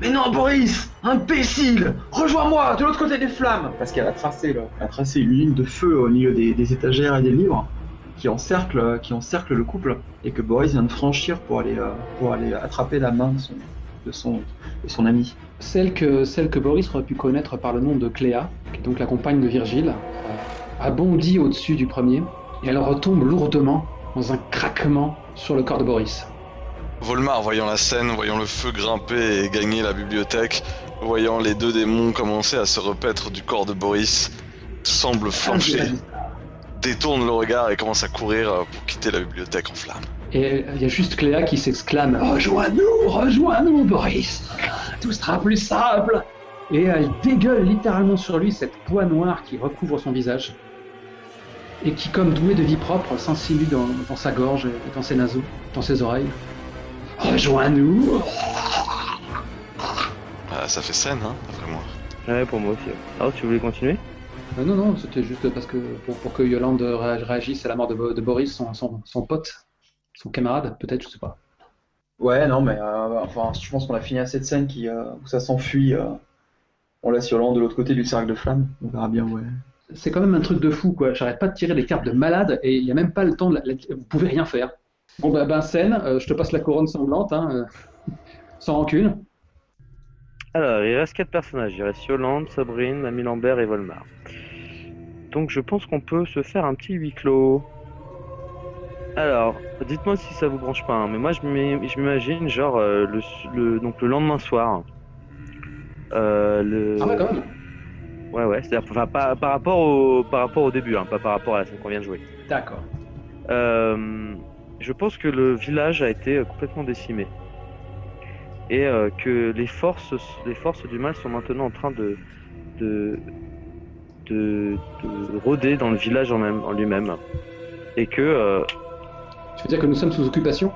Mais non, Boris Imbécile Rejoins-moi de l'autre côté des flammes Parce qu'elle a tracé, là, elle a tracé une ligne de feu au milieu des, des étagères et des livres qui encercle, qui encercle le couple et que Boris vient de franchir pour aller, euh, pour aller attraper la main de son, de son, de son ami. Celle que, celle que Boris aurait pu connaître par le nom de Cléa, qui est donc la compagne de Virgile, a bondi au-dessus du premier et elle retombe lourdement dans un craquement sur le corps de Boris. Volmar, voyant la scène, voyant le feu grimper et gagner la bibliothèque, voyant les deux démons commencer à se repaître du corps de Boris, semble flancher, détourne le regard et commence à courir euh, pour quitter la bibliothèque en flammes. Et il y a juste Cléa qui s'exclame Rejoins-nous, rejoins-nous, Boris. Tout sera plus simple. et elle dégueule littéralement sur lui cette poix noire qui recouvre son visage et qui, comme douée de vie propre, s'insinue dans, dans sa gorge et dans ses naseaux, dans ses oreilles. Rejoins-nous. Ah, ça fait scène, hein, d'après moi. Ouais, pour moi aussi. Alors, tu voulais continuer? Euh, non, non, c'était juste parce que pour, pour que Yolande ré- réagisse à la mort de, Bo- de Boris, son, son, son pote, son camarade, peut-être, je sais pas. Ouais, non, mais euh, enfin, je pense qu'on a fini à cette scène qui, euh, où ça s'enfuit. euh, on laisse Yolande de l'autre côté du cercle de flammes. On verra bien, ouais. C'est quand même un truc de fou, quoi. J'arrête pas de tirer des cartes de malade et il n'y a même pas le temps de la- Vous pouvez rien faire. Bon, bah, ben, scène, euh, je te passe la couronne sanglante, hein, euh, sans rancune. Alors, il reste quatre personnages. Il reste Yolande, Sabrine, Mamie Lambert et Volmar. Donc, je pense qu'on peut se faire un petit huis clos. Alors, dites-moi si ça vous branche pas, hein, mais moi je m'im- je m'imagine genre euh, le, le- donc le lendemain soir. Euh, le... Ah ouais, quand même. Ouais, ouais, c'est-à-dire enfin, par, rapport au, par rapport au début, hein, pas par rapport à la scène qu'on vient de jouer. D'accord. Euh, je pense que le village a été euh, complètement décimé. Et euh, que les forces, les forces du mal sont maintenant en train de, de, de, de rôder dans le village en, même, en lui-même. Et que, euh, Tu veux dire que nous sommes sous occupation?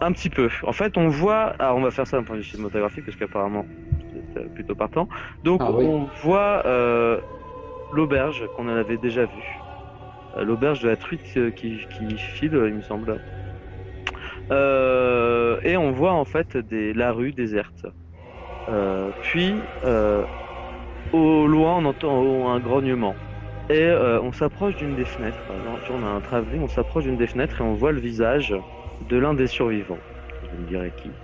Un petit peu. En fait, on voit. Alors, on va faire ça d'un point de vue cinématographique parce qu'apparemment, c'est plutôt partant. Donc, Ah oui. on voit euh, l'auberge qu'on avait déjà vue. Euh, l'auberge de la truite euh, qui, file, il me semble. Euh, et on voit en fait des, la rue déserte. Puis, euh, au loin, on entend un grognement. Et on s'approche d'une des fenêtres. On a un travelling, on s'approche d'une des fenêtres et on voit le visage de l'un des survivants. Je me dirais qui?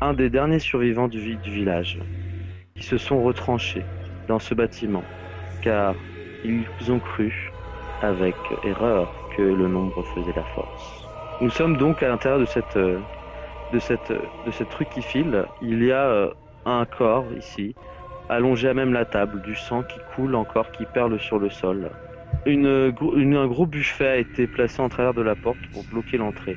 Un des derniers survivants du, vi- du village. Qui se sont retranchés dans ce bâtiment. Car ils ont cru, avec erreur, que le nombre faisait la force. Nous sommes donc à l'intérieur de cette, euh, de cette, euh, de cette truc qui file. Il y a euh, un corps ici, allongé à même la table, du sang qui coule encore, qui perle sur le sol. Une, un gros buffet a été placé en travers de la porte pour bloquer l'entrée.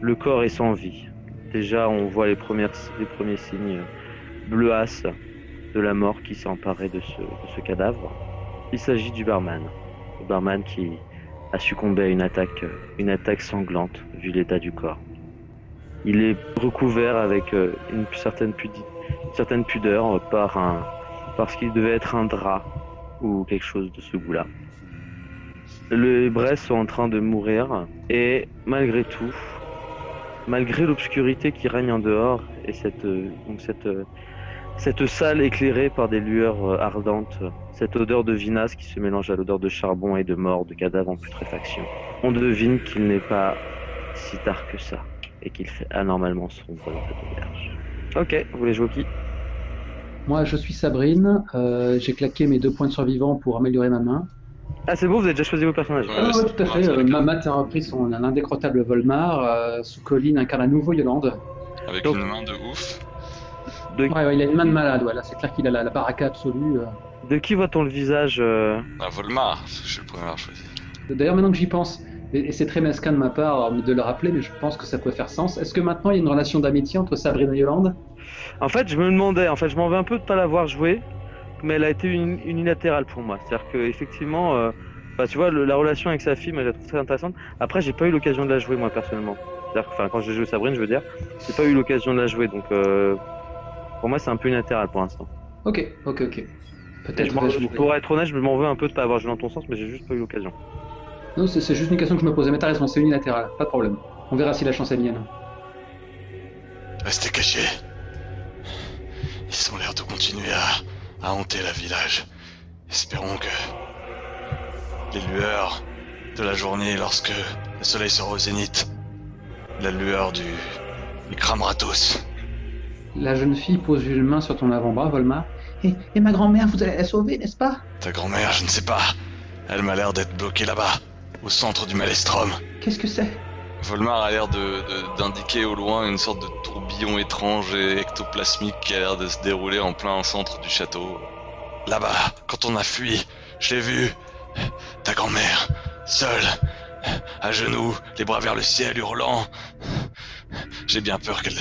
Le corps est sans vie. Déjà, on voit les, premières, les premiers signes bleuasses de la mort qui s'est emparée de ce, de ce cadavre. Il s'agit du barman. Le barman qui a succombé à une attaque, une attaque sanglante vu l'état du corps. Il est recouvert avec euh, une certaine, une certaine pudeur par un, parce qu'il devait être un drap ou quelque chose de ce goût-là. Les braises sont en train de mourir et malgré tout, malgré l'obscurité qui règne en dehors et cette, euh, donc cette, euh, cette salle éclairée par des lueurs euh, ardentes, cette odeur de vinasse qui se mélange à l'odeur de charbon et de mort, de cadavres en putréfaction, on devine qu'il n'est pas si tard que ça et qu'il fait anormalement sombre dans cette auberge. Ok, vous voulez jouer au qui? Moi, je suis Sabrine. euh, J'ai claqué mes deux points de survivant pour améliorer ma main. Ah, c'est bon, vous avez déjà choisi vos personnages. Ouais, Ah, ouais, tout à fait. Euh, Mamat a repris son l'indécrottable Volmar. Euh, sous Colline incarne à nouveau Yolande. Avec Donc- une main de ouf. De, Ouais, ouais, il a une main de malade. Ouais, là, c'est clair qu'il a la, la baraka absolue. euh. de qui voit-on le visage euh, Ah, Volmar, je suis le premier à avoir choisi. D'ailleurs, maintenant que j'y pense, et, et c'est très mesquin de ma part euh, de le rappeler, mais je pense que ça peut faire sens. Est-ce que maintenant il y a une relation d'amitié entre Sabrine et Yolande? En fait, je me demandais, en fait, je m'en vais un peu de pas l'avoir joué, mais elle a été uni- unilatérale pour moi. C'est-à-dire que effectivement, euh, bah, tu vois, le- la relation avec sa fille, moi, je la trouve très intéressante. Après, j'ai pas eu l'occasion de la jouer moi personnellement. C'est-à-dire, que, enfin, quand j'ai joué Sabrine, je veux dire, j'ai pas eu l'occasion de la jouer, donc euh, pour moi, c'est un peu unilatéral pour l'instant. Ok, ok, ok. Peut-être je. Pour être honnête, je m'en veux un peu de pas avoir joué dans ton sens, mais j'ai juste pas eu l'occasion. Non, c'est c'est juste une question que je me posais, mais t'as raison, c'est unilatéral, pas de problème. On verra si la chance est mienne. Restez cachés. Ils ont l'air de continuer à, à hanter la village. Espérons que les lueurs de la journée, lorsque le soleil sera au zénith, la lueur du, du cramera tous. La jeune fille pose une main sur ton avant-bras, Volmar. Et, et ma grand-mère, vous allez la sauver, n'est-ce pas? Ta grand-mère, je ne sais pas. Elle m'a l'air d'être bloquée là-bas, au centre du Malestrom. Qu'est-ce que c'est? Volmar a l'air de- de- d'indiquer au loin une sorte de tourbillon étrange et ectoplasmique qui a l'air de se dérouler en plein centre du château. Là-bas, quand on a fui, je l'ai vu. Ta grand-mère, seule, à genoux, les bras vers le ciel, hurlant. J'ai bien peur qu'elle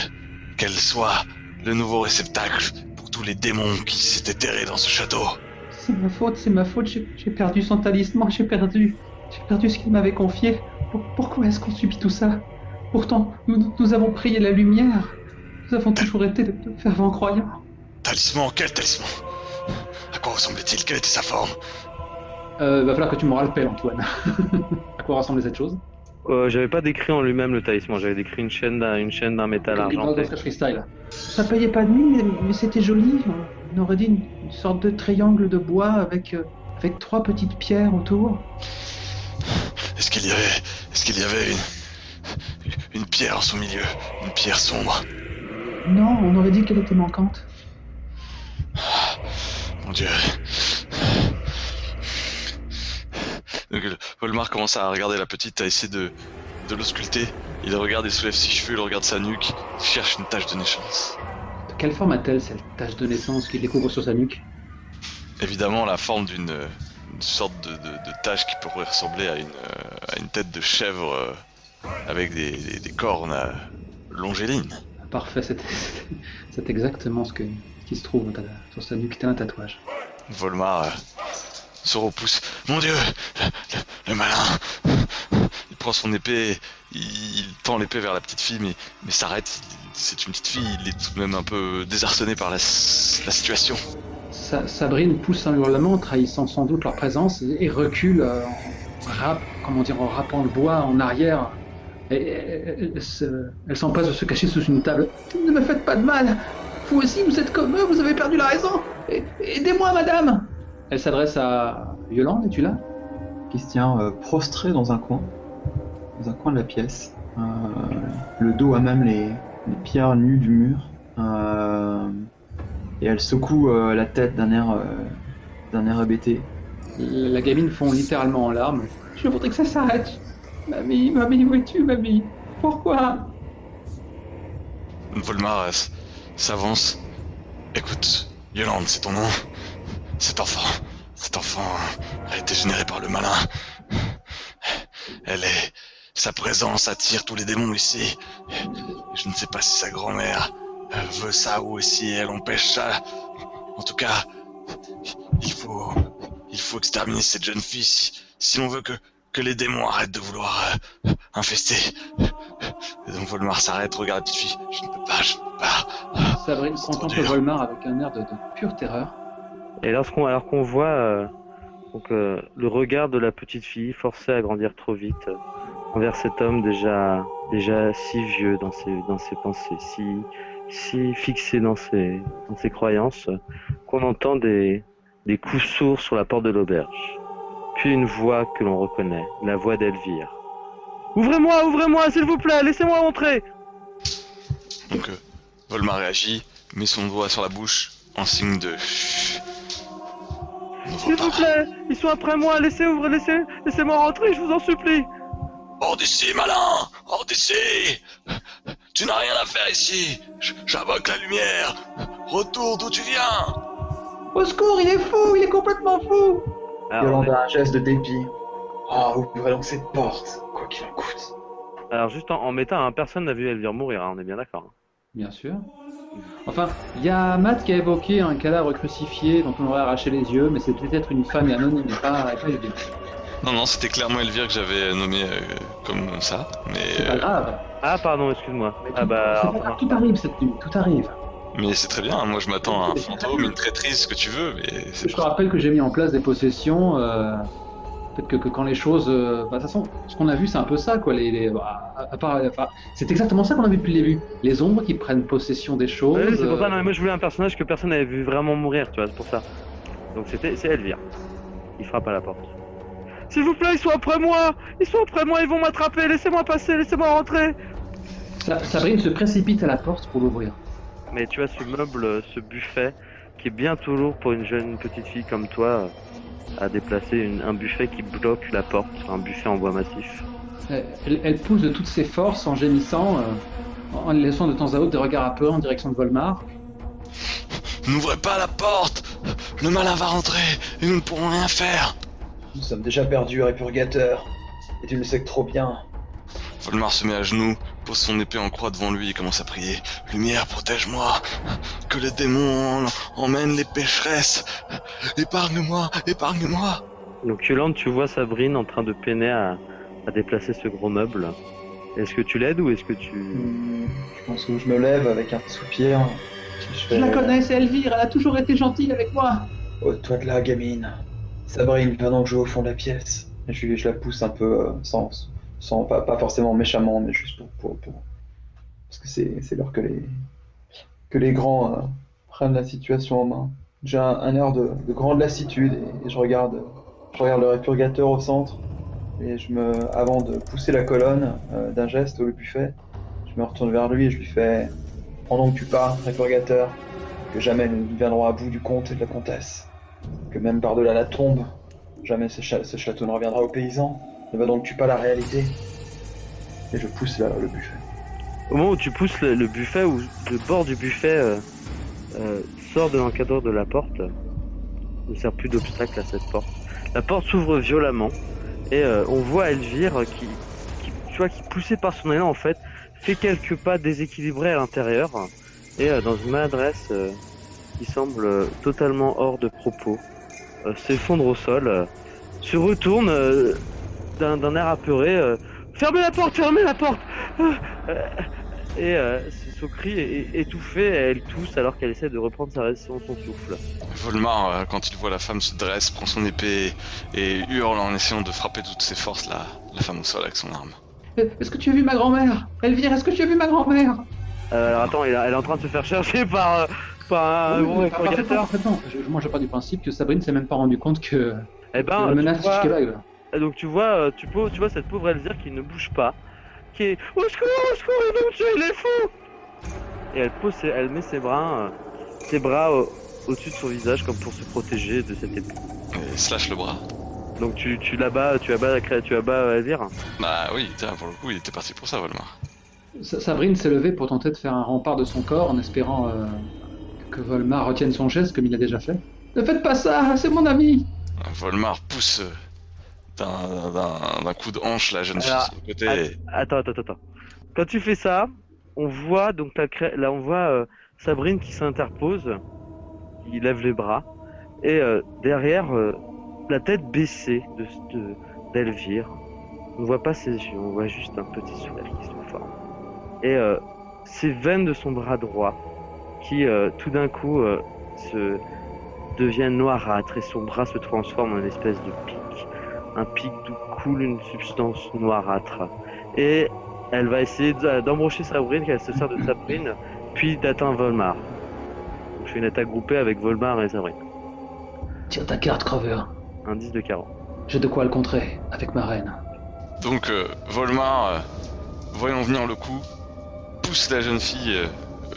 qu'elle soit le nouveau réceptacle pour tous les démons qui s'étaient terrés dans ce château. C'est ma faute, c'est ma faute, j'ai perdu son talisman, j'ai perdu. J'ai perdu ce qu'il m'avait confié. Pour- pourquoi est-ce qu'on subit tout ça? Pourtant, nous, nous avons prié la lumière. Nous avons toujours été de, de fervents croyants. Talisman, quel talisman? À quoi ressemblait-il? Quelle était sa forme? Euh, va falloir que tu me rappelles, Antoine. à quoi ressemblait cette chose? Euh, j'avais pas décrit en lui-même le talisman, j'avais décrit une chaîne d'un, une chaîne d'un métal argenté. Freestyle. Ça payait pas de nuit, mais, mais c'était joli. On aurait dit une, une sorte de triangle de bois avec, euh, avec trois petites pierres autour. Est-ce qu'il y avait, est-ce qu'il y avait une, une pierre en son milieu, une pierre sombre? Non, on aurait dit qu'elle était manquante. Mon Dieu. Donc, le- Volmar commence à regarder la petite, à essayer de, de l'ausculter. Il regarde, il soulève ses cheveux, il regarde sa nuque, il cherche une tache de naissance. De quelle forme a-t-elle cette tache de naissance qu'il découvre sur sa nuque? Évidemment, la forme d'une une sorte de, de, de tache qui pourrait ressembler à une, euh, à une tête de chèvre euh, avec des, des, des cornes euh, longélines. Parfait, c'est exactement ce, que, ce qui se trouve sur sa nuque, tel un tatouage. Volmar euh, se repousse. Mon dieu le, le- malin Il prend son épée, il, tend l'épée vers la petite fille, mais, mais s'arrête. C'est une petite fille, il est tout de même un peu désarçonné par la, la situation. Sa- Sabrine pousse un hurlement, trahissant sans doute leur présence, et, recule euh, en, rap, comment dire, en rappant le bois en arrière. Et, elle elle s'empresse de se cacher sous une table. Ne me faites pas de mal. Vous aussi, vous êtes comme eux, vous avez perdu la raison. Aidez-moi, madame. Elle s'adresse à Yolande, es-tu là? Qui se tient euh, prostré dans un coin, dans un coin de la pièce, euh, le dos à même les, les pierres nues du mur, euh, et elle secoue euh, la tête d'un air, euh, d'un air hébété. La gamine fond littéralement en larmes. Je voudrais que ça s'arrête. Mamie, mamie, où es-tu, mamie? Pourquoi? Volmar euh, s- s'avance. Écoute, Yolande, c'est ton nom. Cet enfant, cet enfant a été généré par le malin. Elle est, sa présence attire tous les démons ici. Je ne sais pas si sa grand-mère euh, veut ça ou si elle empêche ça. En tout cas, il faut, il faut exterminer cette jeune fille si, si l'on veut que, que les démons arrêtent de vouloir euh, infester. Et donc Volmar s'arrête, regarde la petite fille. Je ne peux pas, je ne peux pas. Sabrine contemple. Volmar avec un air de, de pure terreur. Et lorsqu'on, alors qu'on voit euh, donc, euh, le regard de la petite fille forcée à grandir trop vite euh, envers cet homme déjà, déjà si vieux dans ses, dans ses pensées, si, si fixé dans ses, dans ses croyances, qu'on entend des, des coups sourds sur la porte de l'auberge. Puis une voix que l'on reconnaît, la voix d'Elvire. Ouvrez-moi, ouvrez-moi, s'il vous plaît, laissez-moi entrer Donc Volmar réagit, met son doigt sur la bouche en signe de S'il vous plaît, ils sont après moi, laissez ouvrir, laissez, laissez-moi rentrer, je vous en supplie. Hors d'ici, malin Hors d'ici Tu n'as rien à faire ici J'invoque la lumière Retourne d'où tu viens Au secours, il est fou, il est complètement fou Alors, Yolanda, un geste de dépit. Oh, ouvrez donc cette porte, quoi qu'il en coûte. alors juste en, en mettant, hein, personne n'a vu Elvire mourir, hein, on est bien d'accord. Bien sûr. Enfin, il y a Matt qui a évoqué un cadavre crucifié dont on aurait arraché les yeux, mais c'est peut-être une femme anonyme et pas, et pas Elvire. Non, non, c'était clairement Elvire que j'avais nommé euh, comme ça, mais, C'est pas euh, grave. Ah pardon, excuse-moi. Mais Ah tout- bah, pas grave, tout arrive cette nuit, tout arrive. mais c'est très bien. hein. Moi, je m'attends à un fantôme, une traîtrise, ce que tu veux, mais c'est Je te rappelle que j'ai mis en place des possessions. euh, Peut-être que, que quand les choses. euh, bah, de toute façon, ce qu'on a vu, c'est un peu ça, quoi. Les, les- bah, à part, enfin, c'est exactement ça qu'on a vu depuis le début. Les ombres qui prennent possession des choses. Oui, c'est pour ça, euh, non, mais moi je voulais un personnage que personne n'avait vu vraiment mourir, tu vois, c'est pour ça. Donc c'était, c'est Elvire. Il frappe à la porte. S'il vous plaît, ils sont après moi Ils sont après moi, ils vont m'attraper, laissez-moi passer, laissez-moi rentrer Sa- Sabrine se précipite à la porte pour l'ouvrir. Mais tu vois ce meuble, ce buffet, qui est bien trop lourd pour une jeune petite fille comme toi, euh, à déplacer une- un buffet qui bloque la porte, un buffet en bois massif. Elle, elle pousse de toutes ses forces en gémissant, euh, en laissant de temps à autre des regards apeurés en direction de Volmar. N'ouvrez pas la porte Le malin va rentrer et nous ne pourrons rien faire Nous sommes déjà perdus, répurgateur. Et tu le sais que trop bien. Volmar se met à genoux, pose son épée en croix devant lui et commence à prier. Lumière, protège-moi Que les démons emmènent les pécheresses Épargne-moi Épargne-moi Donc Yolande, tu vois Sabrine en train de peiner à, à déplacer ce gros meuble. Est-ce que tu l'aides ou est-ce que tu... Hmm, Je pense que je me lève avec un soupir. Je la connais, c'est Elvire, elle a toujours été gentille avec moi. Oh, toi de là, gamine. Sabrine, viens donc jouer au fond de la pièce. Je la pousse un peu, euh, sans, sans pas, forcément méchamment, mais juste pour. pour, Parce que c'est l'heure que les, que les grands euh, prennent la situation en main. J'ai un, air de, de grande lassitude et, je regarde, je le répurgateur au centre. Et je me, avant de pousser la colonne euh, d'un geste au buffet, je me retourne vers lui et je lui fais Prends donc tu pars, répurgateur, que jamais nous ne viendrons à bout du comte et de la comtesse que même par-delà la tombe, jamais ce, ce château ne reviendra aux paysans. Ne va donc tu pas la réalité Et je pousse là, le buffet. Au moment où tu pousses le, buffet, ou le bord du buffet euh, euh, sort de l'encadreur de la porte, ne sert plus d'obstacle à cette porte. La porte s'ouvre violemment et euh, on voit Elvire qui, qui, tu vois, qui poussée par son élan en fait, fait quelques pas déséquilibrés à l'intérieur et dans une maladresse euh, qui semble totalement hors de propos, s'effondre au sol, se retourne d'un d'un air apeuré. euh, fermez la porte, fermez la porte. Euh, et euh, son cri est étouffé et elle tousse alors qu'elle essaie de reprendre sa, son, son souffle. Volmar, euh, quand il voit la femme se dresse, prend son épée et hurle en essayant de frapper de toutes ses forces la, la femme au sol avec son arme. Est-ce que tu as vu ma grand-mère Elvire, est-ce que tu as vu ma grand-mère Euh, alors attends, elle, elle est en train de se faire chercher par, euh, par un Oui. Je- Moi, je pars du principe que Sabrine s'est même pas rendu compte que Eh que la ben, menace vois. Et Donc tu vois, euh, tu, peux, tu vois cette pauvre Elvire qui ne bouge pas, qui est au secours, au secours, il va me tuer, il est fou Et elle pose, ses- elle met ses bras, euh, ses bras au- au-dessus de son visage comme pour se protéger de cette épée. Et slash le bras. Donc tu, tu l'abats, tu abats tu abats euh, Elvire. Bah oui, tiens, pour le coup, il était parti pour ça, Volmar. Sa- Sabrine s'est levée pour tenter de faire un rempart de son corps en espérant euh, que Volmar retienne son geste comme il a déjà fait. Ne faites pas ça, c'est mon ami Volmar pousse euh, d'un- coup de hanche la jeune fille Alors, sur le côté. Attends, attends, attends. Quand tu fais ça, on voit donc cré- là on voit euh, Sabrine qui s'interpose, qui lève les bras et euh, derrière euh, la tête baissée de de- d'Elvire. On ne voit pas ses yeux, on voit juste un petit sourire qui se forme. Et ses veines de son bras droit qui tout d'un coup se deviennent noirâtres et son bras se transforme en une espèce de pic. Un pic d'où coule une substance noirâtre. Et elle va essayer de- d'embrocher Sabrine, qu'elle se sert de Sabrine, puis d'atteindre Volmar. Donc, je fais une attaque groupée avec Volmar et Sabrine. Tire ta carte, Crover. Un 10 de 40. J'ai de quoi le contrer avec ma reine. Donc euh, Volmar, euh, voyant venir le coup, pousse la jeune fille euh,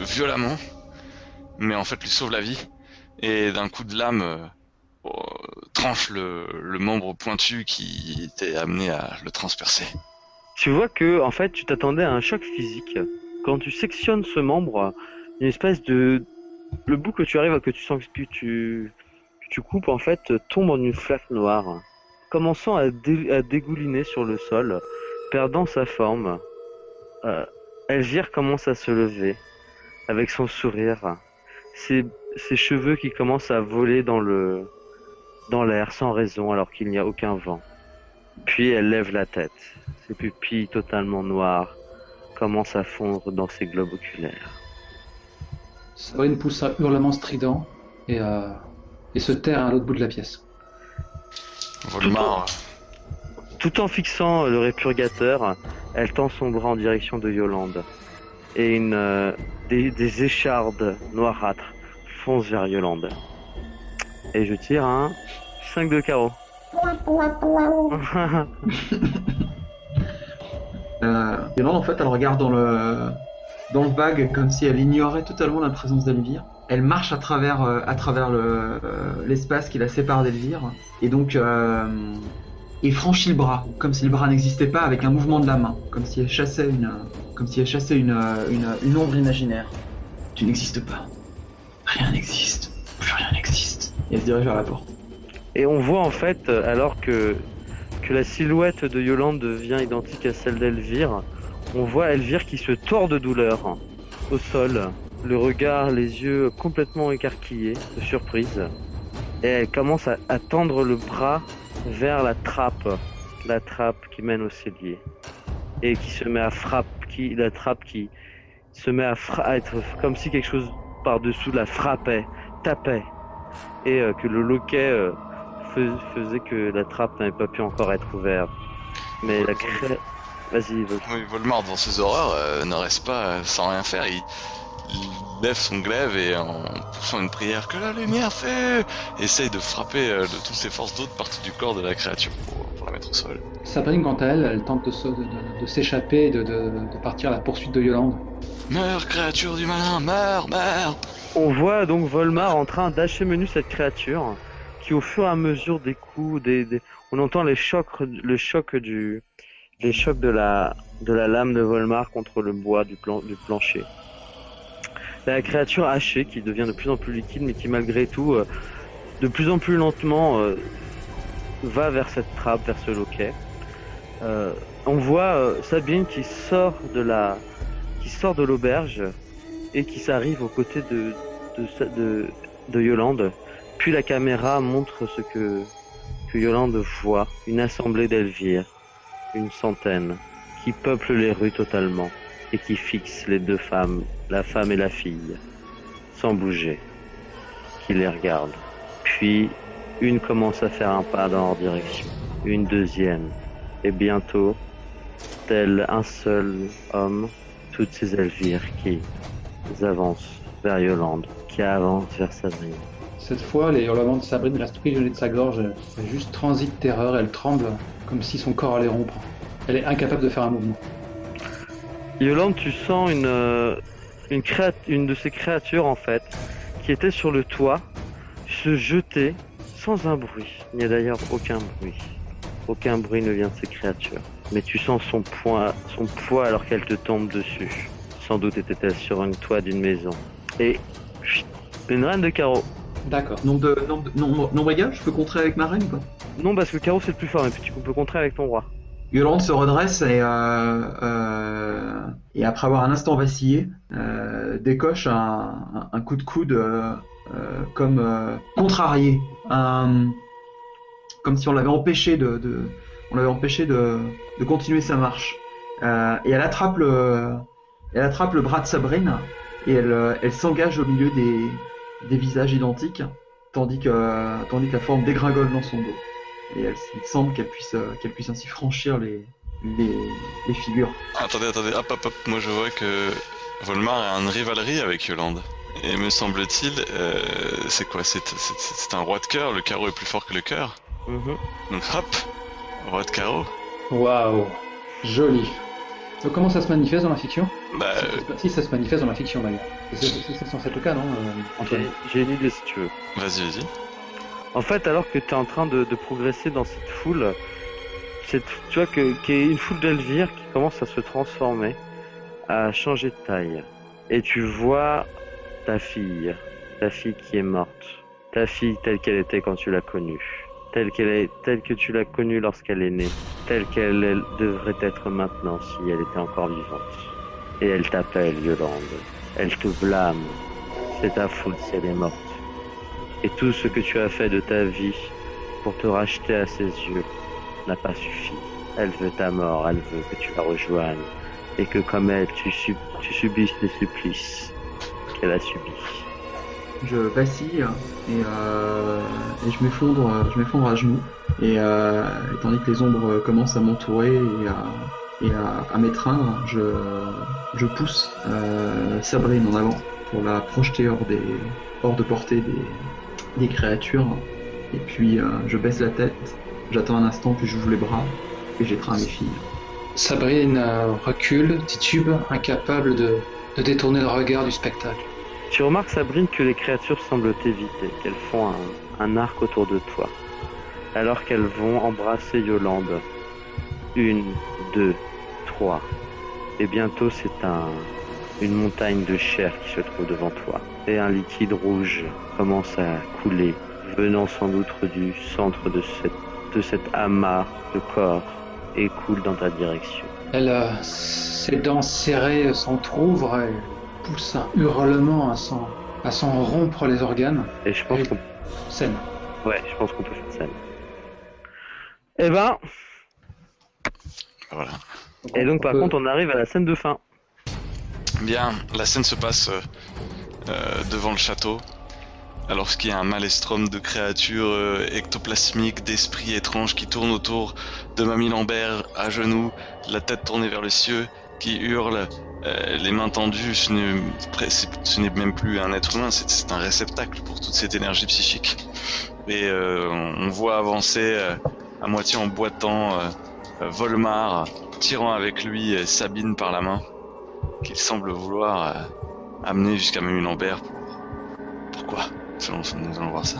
violemment, mais en fait lui sauve la vie. et d'un coup de lame euh, le, membre pointu qui était amené à le transpercer. Tu vois que, en fait, tu t'attendais à un choc physique. Quand tu sectionnes ce membre, une espèce de. Le bout que tu arrives, que tu sens que tu, tu coupes, en fait, tombe en une flaque noire, commençant à, dé- à dégouliner sur le sol, perdant sa forme. Euh, Elvire commence à se lever, avec son sourire, ses cheveux qui commencent à voler dans le dans l'air sans raison alors qu'il n'y a aucun vent. Puis elle lève la tête. Ses pupilles totalement noires commencent à fondre dans ses globes oculaires. Sabrine pousse un hurlement strident et, euh, et se terre à l'autre bout de la pièce. Volmar, Tout en fixant le répurgateur, elle tend son bras en direction de Yolande. Et une, euh, des, des échardes noirâtres foncent vers Yolande. Et je tire un 5 de carreau. Euh, Yolande, en fait, elle regarde dans le, dans le vague comme si elle ignorait totalement la présence d'Elvire. Elle marche à travers, euh, à travers euh, l'espace qui la sépare d'Elvire. Et donc, euh, il franchit le bras, comme si le bras n'existait pas, avec un mouvement de la main. Comme si elle chassait une, comme si elle chassait une, une, une ombre imaginaire. Tu n'existes pas. Rien n'existe. Plus rien n'existe. Et elle se dirige vers la porte. Et on voit en fait, euh, alors que, que la silhouette de Yolande devient identique à celle d'Elvire, on voit Elvire qui se tord de douleur au sol, le regard, les yeux complètement écarquillés de surprise. Et elle commence à, à tendre le bras vers la trappe, la trappe qui mène au cellier. Et qui se met à frapper, qui, la trappe qui se met à, fra- à être comme si quelque chose par-dessous la frappait, tapait. Et euh, que le loquet euh, fais- faisait que la trappe n'avait pas pu encore être ouverte. Mais la cré... Vas-y, Vol- oui, Volmar devant ces horreurs euh, ne reste pas sans rien faire. Il, il lève son glaive et en poussant une prière que la lumière fait, essaye de frapper de toutes ses forces d'autres parties du corps de la créature pour, pour la mettre au sol. Sabrine, quant à elle, elle tente de, se- de- de- de s'échapper de, de- de partir à la poursuite de Yolande. Meurs, créature du malin, meurs, meurs On voit donc Volmar en train d'acheminer cette créature qui au fur et à mesure des coups, des, des- on entend les chocs, le choc du, les chocs de la, de la lame de Volmar contre le bois du, plan, du plancher. La créature hachée qui devient de plus en plus liquide mais qui malgré tout, euh, de plus en plus lentement, euh, va vers cette trappe, vers ce loquet. Euh, on voit euh, Sabine qui sort de la, qui sort de l'auberge et qui s'arrive aux côtés de, de, Yolande. Puis la caméra montre ce que, que Yolande voit, une assemblée d'Elvire, une centaine, qui peuplent les rues totalement et qui fixent les deux femmes, la femme et la fille, sans bouger, qui les regardent. Puis une commence à faire un pas dans leur direction, une deuxième, et bientôt, tel un seul homme, toutes ces Elvires qui avancent vers Yolande, qui avance vers Sabrine. Cette fois, les hurlements de Sabrine restent prisonniers de sa gorge. Elle juste transit de terreur, elle tremble comme si son corps allait rompre. Elle est incapable de faire un mouvement. Yolande, tu sens une, euh, une, une de ces créatures en fait, qui était sur le toit, se jeter sans un bruit. Il n'y a d'ailleurs aucun bruit. Aucun bruit ne vient de ces créatures. Mais tu sens son poids, son poids alors qu'elle te tombe dessus. Sans doute était-elle sur une toit d'une maison. Et chut, une reine de carreau. D'accord. Nombre de, nombre de- nombre- nombre égal, je peux contrer avec ma reine ou pas? Non, parce que le carreau c'est le plus fort, mais tu peux contrer avec ton roi. Yolande se redresse et, euh, euh, et après avoir un instant vacillé, euh, décoche un, un- un coup de coude comme contrarié, Un- comme si on l'avait empêché de, on l'avait empêché de, continuer sa marche. Euh, et elle attrape le, elle attrape le bras de Sabrine et elle, euh, elle s'engage au milieu des, des visages identiques, tandis que, tandis que la forme dégringole dans son dos. Et elle, il semble qu'elle puisse, euh, qu'elle puisse ainsi franchir les, les, les figures. Attendez, attendez, hop, hop, hop. Moi, je vois que Volmar a une rivalerie avec Yolande. Et me semble-t-il, c'est quoi c'est un roi de cœur. Le carreau est plus fort que le cœur. Mhm. Donc, hop, roi de carreau. Waouh. Joli. Donc comment ça se manifeste dans la fiction Bah, Si, ça se- Si ça se manifeste dans la fiction d'ailleurs. C'est censé être le cas, non euh, Antoine J'ai une idée si tu veux. vas-y, vas-y. En fait, alors que tu es en train de, de progresser dans cette foule, cette, tu vois que qu'il y a une foule d'Elvire qui commence à se transformer, à changer de taille. Et tu vois ta fille, ta fille qui est morte, ta fille telle qu'elle était quand tu l'as connue, telle qu'elle est, telle que tu l'as connue lorsqu'elle est née, telle qu'elle elle devrait être maintenant si elle était encore vivante. Et elle t'appelle, Yolande. Elle te blâme. C'est ta faute si elle est morte. Et tout ce que tu as fait de ta vie pour te racheter à ses yeux n'a pas suffi. Elle veut ta mort, elle veut que tu la rejoignes et que comme elle, tu, tu subisses les supplices qu'elle a subis. Je vacille et, euh, et je m'effondre, je m'effondre à genoux. Et, euh, et tandis que les ombres commencent à m'entourer et à, m'étreindre, je, pousse euh, Sabrine en avant pour la projeter hors, des, hors de portée des, créatures. Et puis je baisse la tête, j'attends un instant, puis j'ouvre les bras et j'étreins mes filles. Sabrine recule, titube, incapable de détourner le regard du spectacle. Tu remarques, Sabrine, que les créatures semblent t'éviter, qu'elles font un, arc autour de toi, alors qu'elles vont embrasser Yolande. Une, deux, trois. Et bientôt, c'est un, une montagne de chair qui se trouve devant toi. Et un liquide rouge commence à couler, venant sans doute du centre de cette, de cet amas de corps, et coule dans ta direction. Elle, euh, ses dents serrées s'entr'ouvrent pousse un hurlement à s'en, à s'en rompre les organes. Et je pense qu'on Scène. ouais, je pense qu'on peut faire scène. Eh ben, Voilà. Et donc, par peut- contre, on arrive à la scène de fin. Bien, la scène se passe euh, euh, devant le château, alors qu'il y a un maelstrom de créatures euh, ectoplasmiques, d'esprits étranges qui tournent autour de Mamie Lambert à genoux, la tête tournée vers les cieux, qui hurle, euh, les mains tendues. Ce n'est même plus un être humain, c'est un réceptacle pour toute cette énergie psychique. Et euh, on voit avancer euh, à moitié en boitant Volmar, tirant avec lui Sabine par la main qu'il semble vouloir amener jusqu'à Mamie Lambert. Pour... Pourquoi Selon nous allons voir ça.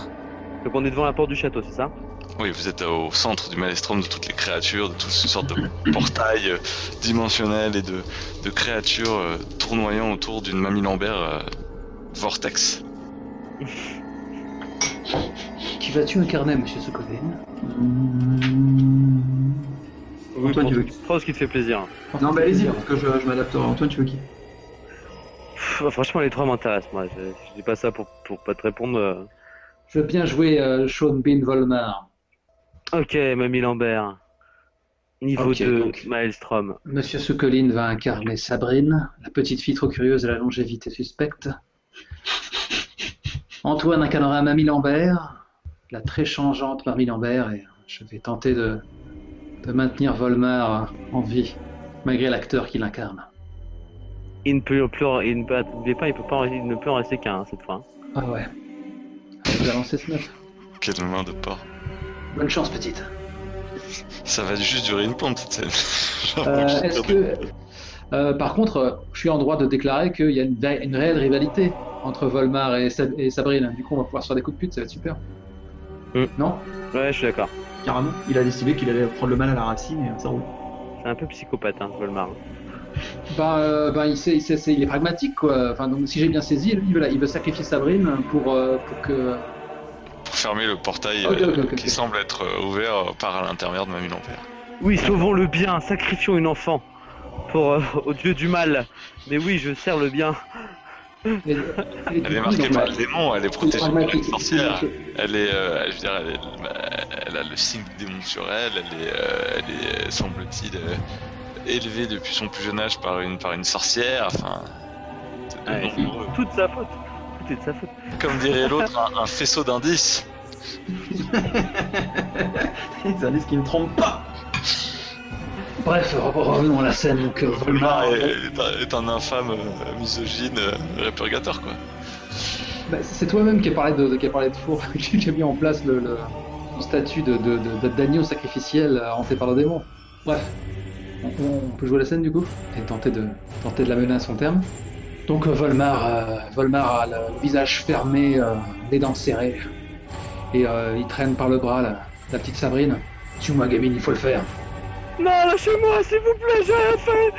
Donc, on est devant la porte du château, c'est ça? Oui, vous êtes au centre du maelstrom de toutes les créatures, de toutes ces sortes de portails euh, dimensionnels et de, de créatures euh, tournoyant autour d'une Mamie Lambert euh, vortex. Qui vas-tu incarner, monsieur Sokovin Oui, Antoine, tu veux qui prends ce qui te fait plaisir. Non, bah allez-y, parce que je, je m'adapterai. Antoine, tu veux qui? Pff, franchement, les trois m'intéressent, moi. Je, je dis pas ça pour, pour pas te répondre. euh. Je veux bien jouer euh, Sean Bean Volmar. Ok, Mamie Lambert. Niveau Ok, 2, donc. Maelstrom. Monsieur Sokolin va incarner Sabrine, la petite fille trop curieuse à la longévité suspecte. Antoine incarnera Mamie Lambert, la très changeante Mamie Lambert, et je vais tenter de, de maintenir Volmar en vie, malgré l'acteur qui l'incarne. Il ne peut plus, en- il ne peut, il peut pas, il ne peut en rester qu'un hein, cette fois. Ah ouais. Je vais lancer ce neuf. Quelle main de porc. Bonne chance, petite. Ça va juste durer une pompe cette scène. Euh, Est-ce que. euh, par contre, je suis en droit de déclarer qu'il y a une, réelle rivalité entre Volmar et, Sab- et Sabrine. Du coup, on va pouvoir se faire des coups de pute, ça va être super. Hmm. Non? Ouais, je suis d'accord. Carrément. Il a décidé qu'il allait prendre le mal à la racine et ça roule. C'est un peu psychopathe, hein, Volmar. Bah, euh, bah, il, sait, il, sait- c'est- il est pragmatique, quoi. Enfin, donc, si j'ai bien saisi, il veut, il veut sacrifier Sabrine pour, euh, pour que. Pour fermer le portail euh, qui semble être euh, ouvert euh, par l'intermédiaire de Mamie Lambert. Oui, sauvons le bien, sacrifions une enfant pour euh, au dieu du mal. Mais oui, je sers le bien. Elle est marquée par le démon, elle est protégée par une sorcière. Elle est, euh, je veux dire, elle, est- elle a le signe du démon sur elle. Elle est, euh, elle est, semble-t-il, euh, élevée depuis son plus jeune âge par une, par une sorcière. Enfin, de Ouais, nombreux- Toute sa faute. De sa faute. comme dirait l'autre, un, un faisceau d'indices. C'est un disque qui ne trompe pas. Bref, re- revenons à la scène. Donc, Volmar est, est un, est un infâme euh, misogyne euh, répurgateur, quoi. Bah, c'est toi-même qui a parlé de, de- qui a parlé de four, qui a mis en place le, le- le statut de, de, de- d'agneau sacrificiel euh, hanté par le démon. Bref. on, on peut jouer la scène du coup? Et tenter de, tenter de la mener à son terme. Donc euh, Volmar, euh, Volmar a le visage fermé, euh, les dents serrées. Et euh, il traîne par le bras la, la petite Sabrine. Suis-moi gamine, il faut le faire. Non, lâchez-moi, s'il vous plaît, j'ai rien fait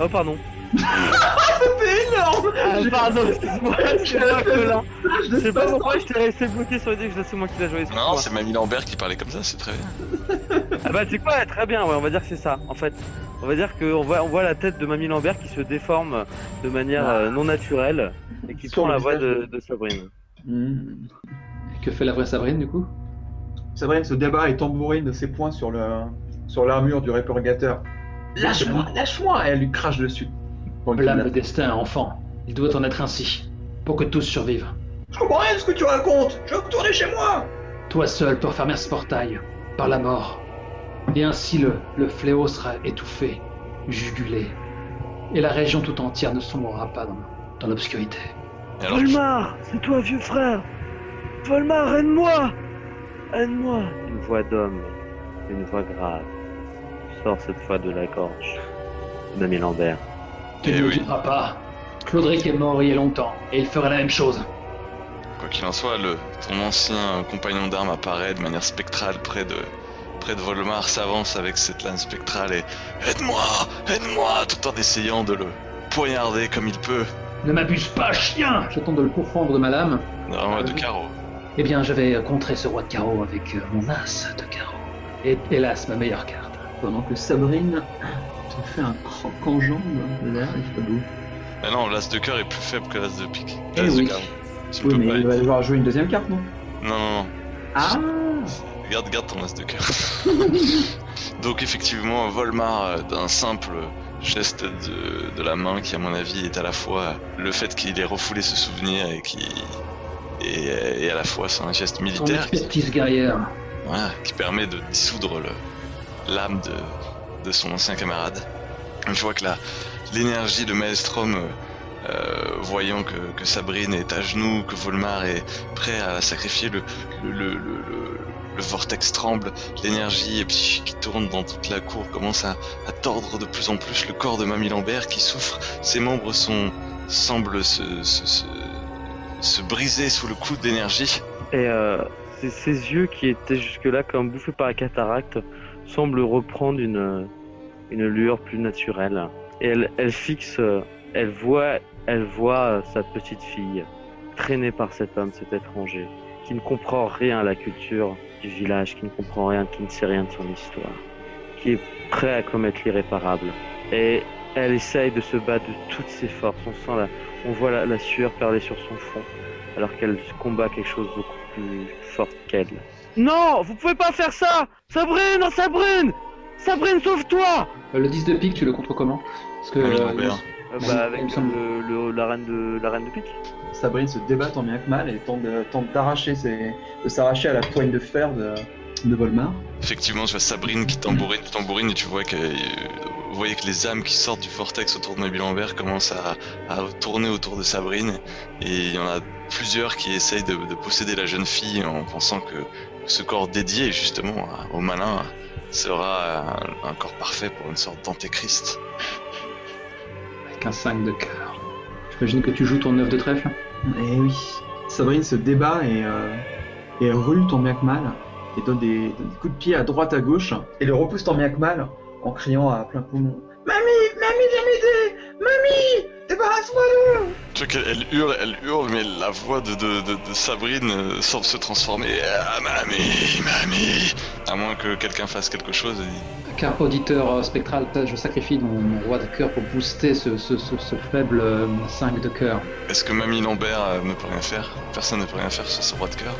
Oh, pardon. C'était énorme Ah, pardon, excuse-moi, c'est moi Je sais pas pourquoi je t'ai resté bloqué sur l'idée que c'est moi qui l'a joué. Non, c'est Mamie Lambert qui parlait comme ça, c'est très bien. Ah bah c'est quoi Très bien, ouais, on va dire que c'est ça, en fait. On va dire qu'on voit, on voit la tête de Mamie Lambert qui se déforme de manière euh, non naturelle et qui prend la voix de, de Sabrine. Hmm. Que fait la vraie Sabrine du coup? Sabrine se débat et tambourine de ses poings sur le sur l'armure du répurgateur. Lâche-moi, lâche-moi Et elle lui crache dessus. Pour le Blâme le destin, enfant. Il doit en être ainsi. Pour que tous survivent. Je comprends rien de ce que tu racontes Je veux retourner chez moi Toi seul peux refermer ce portail. Par la mort. Et ainsi le, le fléau sera étouffé, jugulé. Et la région tout entière ne sombrera pas dans, dans l'obscurité. Alors, Volmar, c'est toi, vieux frère Volmar, aide-moi Aide-moi Une voix d'homme, une voix grave, sort cette fois de la gorge de Mamie Lambert. Tu Eh ne le oui. pas. Claudric est mort il y a longtemps, et il ferait la même chose. Quoi qu'il en soit, le, ton ancien compagnon d'armes apparaît de manière spectrale près de, près de Volmar, s'avance avec cette lame spectrale et Aide-moi Aide-moi tout en essayant de le poignarder comme il peut. Ne m'abuse pas, chien Je tente de le pourfendre de ma lame. Non, de carreau. Eh bien, je vais contrer ce roi de carreau avec euh, mon as de carreau. Et hélas, ma meilleure carte. Pendant que Sabrine se fait un croc en jambe, là, il fait beau. Mais non, l'as de cœur est plus faible que l'as de pique. Eh L'as de oui. carreau. Tu Oui, mais pas il va devoir jouer une deuxième carte, non? Non, non, non. Ah Garde, garde ton as de cœur. Donc effectivement, Volmar, euh, d'un simple geste de, de la main qui à mon avis est à la fois le fait qu'il ait refoulé ce souvenir et qui et, et à la fois c'est un geste militaire qui, expertise guerrière. voilà, qui permet de dissoudre l'âme de, de son ancien camarade. Une fois que l'énergie de Maelstrom euh, euh, voyant que, Sabrine est à genoux, que Volmar est prêt à sacrifier le, vortex tremble, l'énergie psychique qui tourne dans toute la cour commence à, tordre de plus en plus le corps de Mamie Lambert qui souffre, ses membres sont, semblent se, se, se, se briser sous le coup d'énergie. Et euh, ses, ses yeux qui étaient jusque-là comme bouffés par la cataracte semblent reprendre une, une lueur plus naturelle. Et elle, elle fixe, euh, elle voit, elle voit euh, sa petite fille traînée par cet homme, cet étranger, qui ne comprend rien à la culture du village, qui ne comprend rien, qui ne sait rien de son histoire, qui est prêt à commettre l'irréparable. Et elle essaye de se battre de toutes ses forces. On sent la, on voit la, la sueur perler sur son front alors qu'elle combat quelque chose beaucoup plus fort qu'elle. Non, vous pouvez pas faire ça Sabrine, non, Sabrine Sabrine, sauve-toi Euh, le 10 de pique, tu le contres comment Parce que. Mamie euh. Euh, Il Bah avec semble. le, le- la reine de la reine de pique. Sabrine se débat tant bien que mal et tente d'arracher ses- de s'arracher à la poigne de fer de, de Volmar. Effectivement, tu vois Sabrine qui tambourine, tambourine, et tu vois que euh, vous voyez que les âmes qui sortent du vortex autour de Mamie Lambert commencent à, à tourner autour de Sabrine, et il y en a plusieurs qui essayent de, de posséder la jeune fille en pensant que ce corps dédié justement au malin sera un, un corps parfait pour une sorte d'antéchrist. Avec un 5 de cœur. J'imagine que tu joues ton 9 de trèfle. Eh oui. Sabrine se débat et, euh, et rue tant bien que mal et donne des, donne des coups de pied à droite à gauche et le repousse tant bien que mal en criant à plein poumon Mamie, mamie, viens m'aider Mamie, débarrasse-moi d'eux Tu vois qu'elle elle hurle, elle hurle, mais la voix de, de, de, de Sabrine euh, semble se transformer. Ah, mamie, mamie À moins que quelqu'un fasse quelque chose. il- Car auditeur euh, spectral, je sacrifie mon, mon roi de cœur pour booster ce, ce, ce, ce faible euh, 5 de cœur. Est-ce que Mamie Lambert euh, ne peut rien faire? Personne ne peut rien faire sur ce roi de cœur?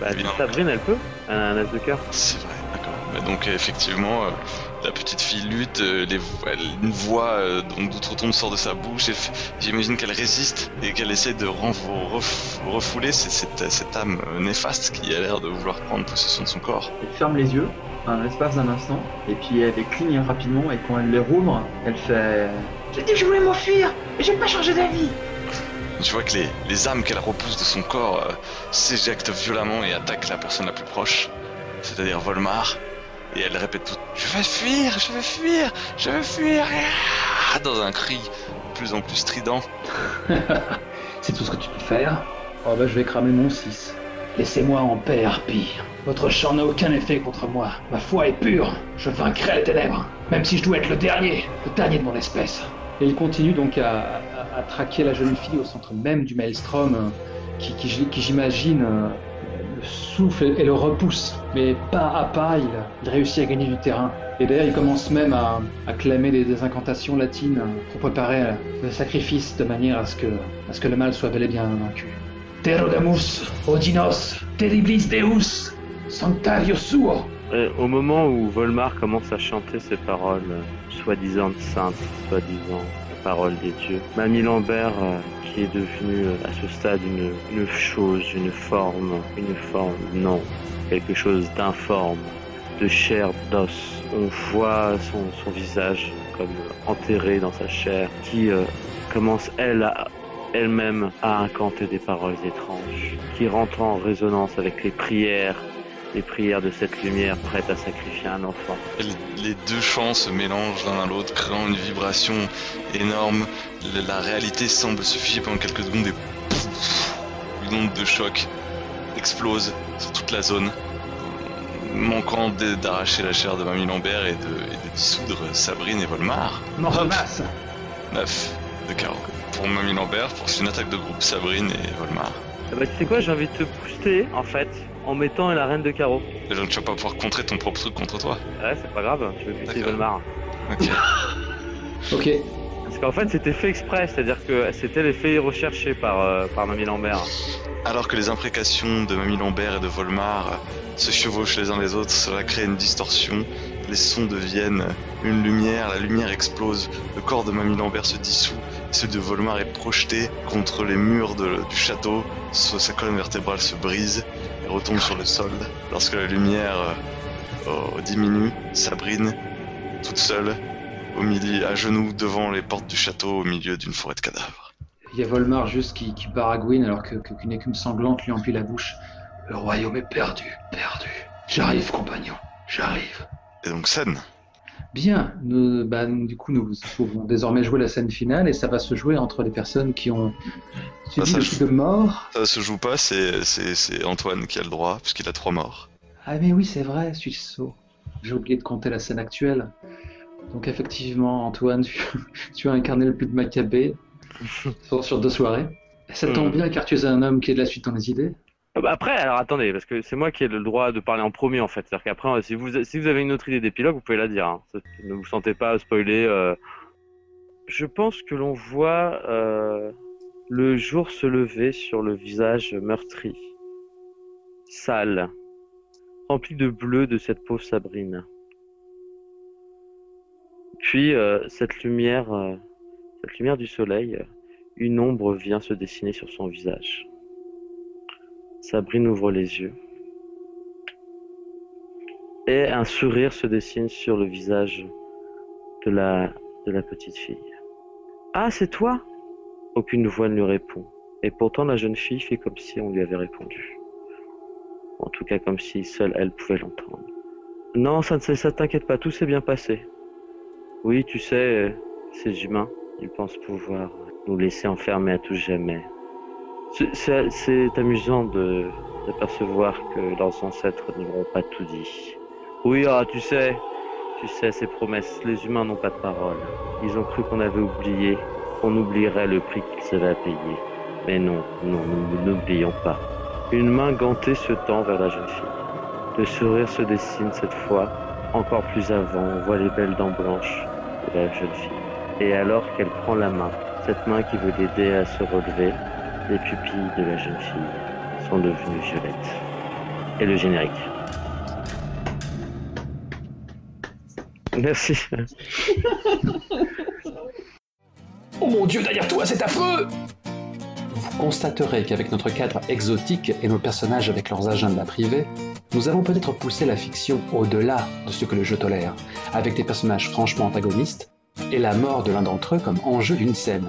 Bah, Évidemment. Sabrine, elle peut Un, un as de cœur. C'est vrai, d'accord. Mais donc euh, effectivement, euh, la petite fille lutte, euh, les une voix euh, d'outre-tombe sort de sa bouche. et J'imagine qu'elle résiste et qu'elle essaie de refouler cette, âme euh, néfaste qui a l'air de vouloir prendre possession de son corps. Elle ferme les yeux un espace d'un instant et puis elle les cligne rapidement et quand elle les rouvre, elle fait J'ai dit que je voulais m'enfuir et j'ai pas changé d'avis Tu vois que les, les âmes qu'elle repousse de son corps euh, s'éjectent violemment et attaquent la personne la plus proche, c'est-à-dire Volmar. Et elle répète tout Je vais fuir, je vais fuir, je vais fuir Ah dans un cri de plus en plus strident. C'est tout ce que tu peux faire Oh bah je vais cramer mon 6. Laissez-moi en paix, Harpie. Votre chant n'a aucun effet contre moi. Ma foi est pure. Je vaincrai les ténèbres. Même si je dois être le dernier. Le dernier de mon espèce. Et il continue donc à, traquer la jeune fille au centre même du maelstrom, euh, qui, j'imagine, euh, le souffle et, le repousse. Mais pas à pas, il, réussit à gagner du terrain. Et d'ailleurs, il commence même à, clamer des, incantations latines pour préparer le sacrifice de manière à ce que, à ce que le mal soit bel et bien vaincu. Terodamus, Odinos, Terriblis Deus, Sanctario Suo. Au moment où Volmar commence à chanter ces paroles, euh, soi-disant saintes, soi-disant paroles des dieux, Mamie Lambert, euh, qui est devenue euh, à ce stade une, chose, une forme, une forme, non, quelque chose d'informe, de chair, d'os. On voit son, visage comme enterré dans sa chair, qui euh, commence, elle, elle-même à incanter des paroles étranges, qui rentrent en résonance avec les prières les prières de cette lumière prête à sacrifier un enfant. Les deux chants se mélangent l'un à l'autre, créant une vibration énorme. La, la réalité semble se figer pendant quelques secondes et pouf, une onde de choc explose sur toute la zone, manquant d'arracher la chair de Mamie Lambert et de, et de dissoudre Sabrine et Volmar. Mort de Hop. masse. 9 de carreau. Pour Mamie Lambert, pour une attaque de groupe Sabrine et Volmar. Ah bah tu sais quoi, j'ai envie de te booster en fait en mettant la reine de carreau. Et donc tu vas pas pouvoir contrer ton propre truc contre toi. Ouais, c'est pas grave, je vais buter. Volmar. Ok. Ok, qu'en fait c'était fait exprès, c'est-à-dire que c'était l'effet recherché par, euh, par Mamie Lambert. Alors que les imprécations de Mamie Lambert et de Volmar se chevauchent les uns les autres, cela crée une distorsion. Les sons deviennent une lumière, la lumière explose, le corps de Mamie Lambert se dissout, celui de Volmar est projeté contre les murs du château, Sa- colonne vertébrale se brise et retombe sur le sol. Lorsque la lumière euh, diminue, Sabrine, toute seule, au milieu, à genoux devant les portes du château, au milieu d'une forêt de cadavres. il y a Volmar juste qui, qui baragouine alors que- qu'une écume sanglante lui emplit la bouche. Le royaume est perdu, perdu. J'arrive, compagnon. J'arrive. Et donc scène. Bien, nous, bah, du coup, nous pouvons désormais jouer la scène finale et ça va se jouer entre les personnes qui ont subi le joue. coup de mort. Ça se joue pas, c'est c'est- c'est Antoine qui a le droit, puisqu'il a trois morts. Ah, mais oui, c'est vrai, Suisseau. J'ai oublié de compter la scène actuelle. Donc, effectivement, Antoine, tu, tu as incarné le plus de Maccabée sur, deux soirées. Ça tombe Hmm. bien car tu es un homme qui a de la suite dans les idées. Ah bah après, alors attendez, parce que c'est moi qui ai le droit de parler en premier en fait. C'est-à-dire qu'après, euh, si vous, si vous avez une autre idée d'épilogue, vous pouvez la dire. hein. Ne vous sentez pas spoiler. euh. Je pense que l'on voit euh, le jour se lever sur le visage meurtri, sale, rempli de bleu de cette pauvre Sabrine. Puis euh, cette lumière, euh, cette lumière du soleil, euh, une ombre vient se dessiner sur son visage. Sabrine ouvre les yeux. Et un sourire se dessine sur le visage de la, petite fille. Ah, c'est toi? Aucune voix ne lui répond. Et pourtant la jeune fille fait comme si on lui avait répondu. En tout cas comme si seule elle pouvait l'entendre. Non, ça ne ça t'inquiète pas, tout s'est bien passé. Oui, tu sais, ces humains, ils pensent pouvoir nous laisser enfermer à tout jamais. C'est- amusant de d'apercevoir que leurs ancêtres ne leur ont pas tout dit. Oui, ah, tu sais, tu sais, ces promesses, les humains n'ont pas de parole. Ils ont cru qu'on avait oublié, qu'on oublierait le prix qu'ils avaient à payer. Mais non, non, nous n'oublions pas. Une main gantée se tend vers la jeune fille. Le sourire se dessine cette fois, encore plus avant, on voit les belles dents blanches la jeune fille. Et alors qu'elle prend la main, cette main qui veut l'aider à se relever, les pupilles de la jeune fille sont devenues violettes. Et le générique. Merci. Oh mon dieu, derrière toi, c'est affreux Vous constaterez qu'avec notre cadre exotique et nos personnages avec leurs agendas privés, nous avons peut-être poussé la fiction au-delà de ce que le jeu tolère, avec des personnages franchement antagonistes, et la mort de l'un d'entre eux comme enjeu d'une scène.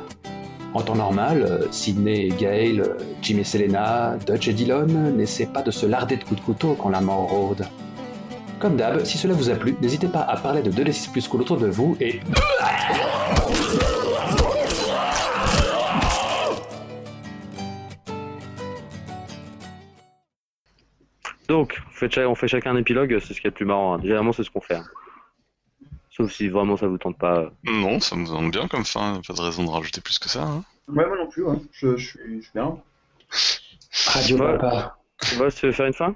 En temps normal, euh, Sidney et Gail, euh, Jim et Selena, Dutch et Dillon n'essaient pas de se larder de coups de couteau quand la mort rôde. Comme d'hab, si cela vous a plu, n'hésitez pas à parler de 2D6 Plus Cool autour de vous et... Donc, on fait, cha- on fait chacun un épilogue, c'est ce qui est le plus marrant. hein. Généralement, c'est ce qu'on fait. hein. Sauf si vraiment ça vous tente pas. Non, ça me semble bien comme fin, pas de raison de rajouter plus que ça. Hein. Ouais, moi non plus, ouais. je, je suis je suis bien. Radio Ouais. Papa. Tu vas se faire une fin?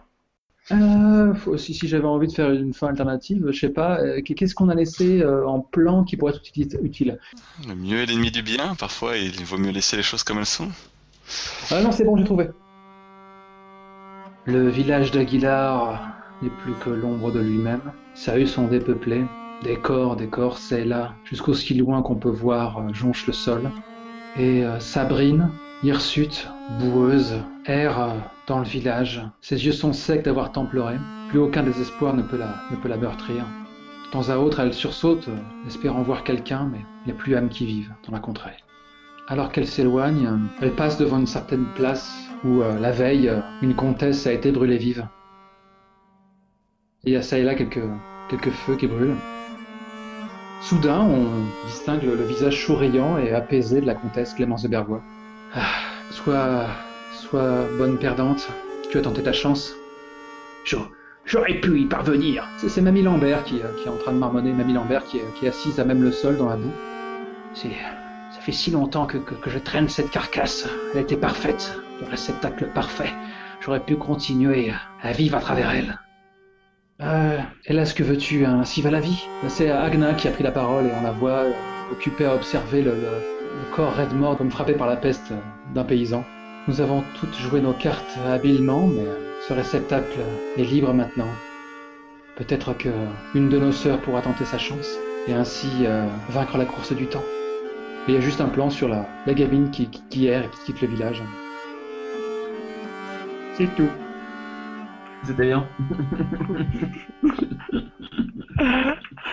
Euh, faut- si si j'avais envie de faire une fin alternative, je sais pas, euh, qu'est-ce qu'on a laissé euh, en plan qui pourrait être uti- utile? Le mieux est l'ennemi du bien, parfois il vaut mieux laisser les choses comme elles sont. Ah non, c'est bon, j'ai trouvé. Le village d'Aguilar n'est plus que l'ombre de lui-même. Sa rues sont dépeuplées. Des corps, des corps, c'est là, jusqu'aussi loin qu'on peut voir, euh, jonchent le sol. Et euh, Sabrine, hirsute, boueuse, erre euh, dans le village. Ses yeux sont secs d'avoir tant pleuré. Plus aucun désespoir ne peut la, ne peut la meurtrir. De temps à autre, elle sursaute, espérant voir quelqu'un, mais il n'y a plus âme qui vive dans la contrée. Alors qu'elle s'éloigne, elle passe devant une certaine place où, euh, la veille, une comtesse a été brûlée vive. Il y a ça et là quelques, quelques feux qui brûlent. Soudain, on distingue le, visage souriant et apaisé de la comtesse Clémence de Bergois. Ah, sois, sois bonne perdante, tu as tenté ta chance. J'aurais- pu y parvenir. C'est c'est Mamie Lambert qui, euh, qui est en train de marmonner, Mamie Lambert qui est, qui est assise à même le sol dans la boue. C'est. Ça fait si longtemps que, que, que je traîne cette carcasse. Elle était parfaite, le réceptacle parfait. J'aurais pu continuer à vivre à travers elle. Euh, hélas, que veux-tu, hein, ainsi va la vie. C'est Agna qui a pris la parole et on la voit euh, occupée à observer le, corps raide mort comme frappé par la peste euh, d'un paysan. Nous avons toutes joué nos cartes habilement, mais ce réceptacle est libre maintenant. Peut-être que une de nos sœurs pourra tenter sa chance et ainsi euh, vaincre la course du temps. Il y a juste un plan sur la, la gamine qui, qui erre et qui quitte le village. C'est tout. C'était bien.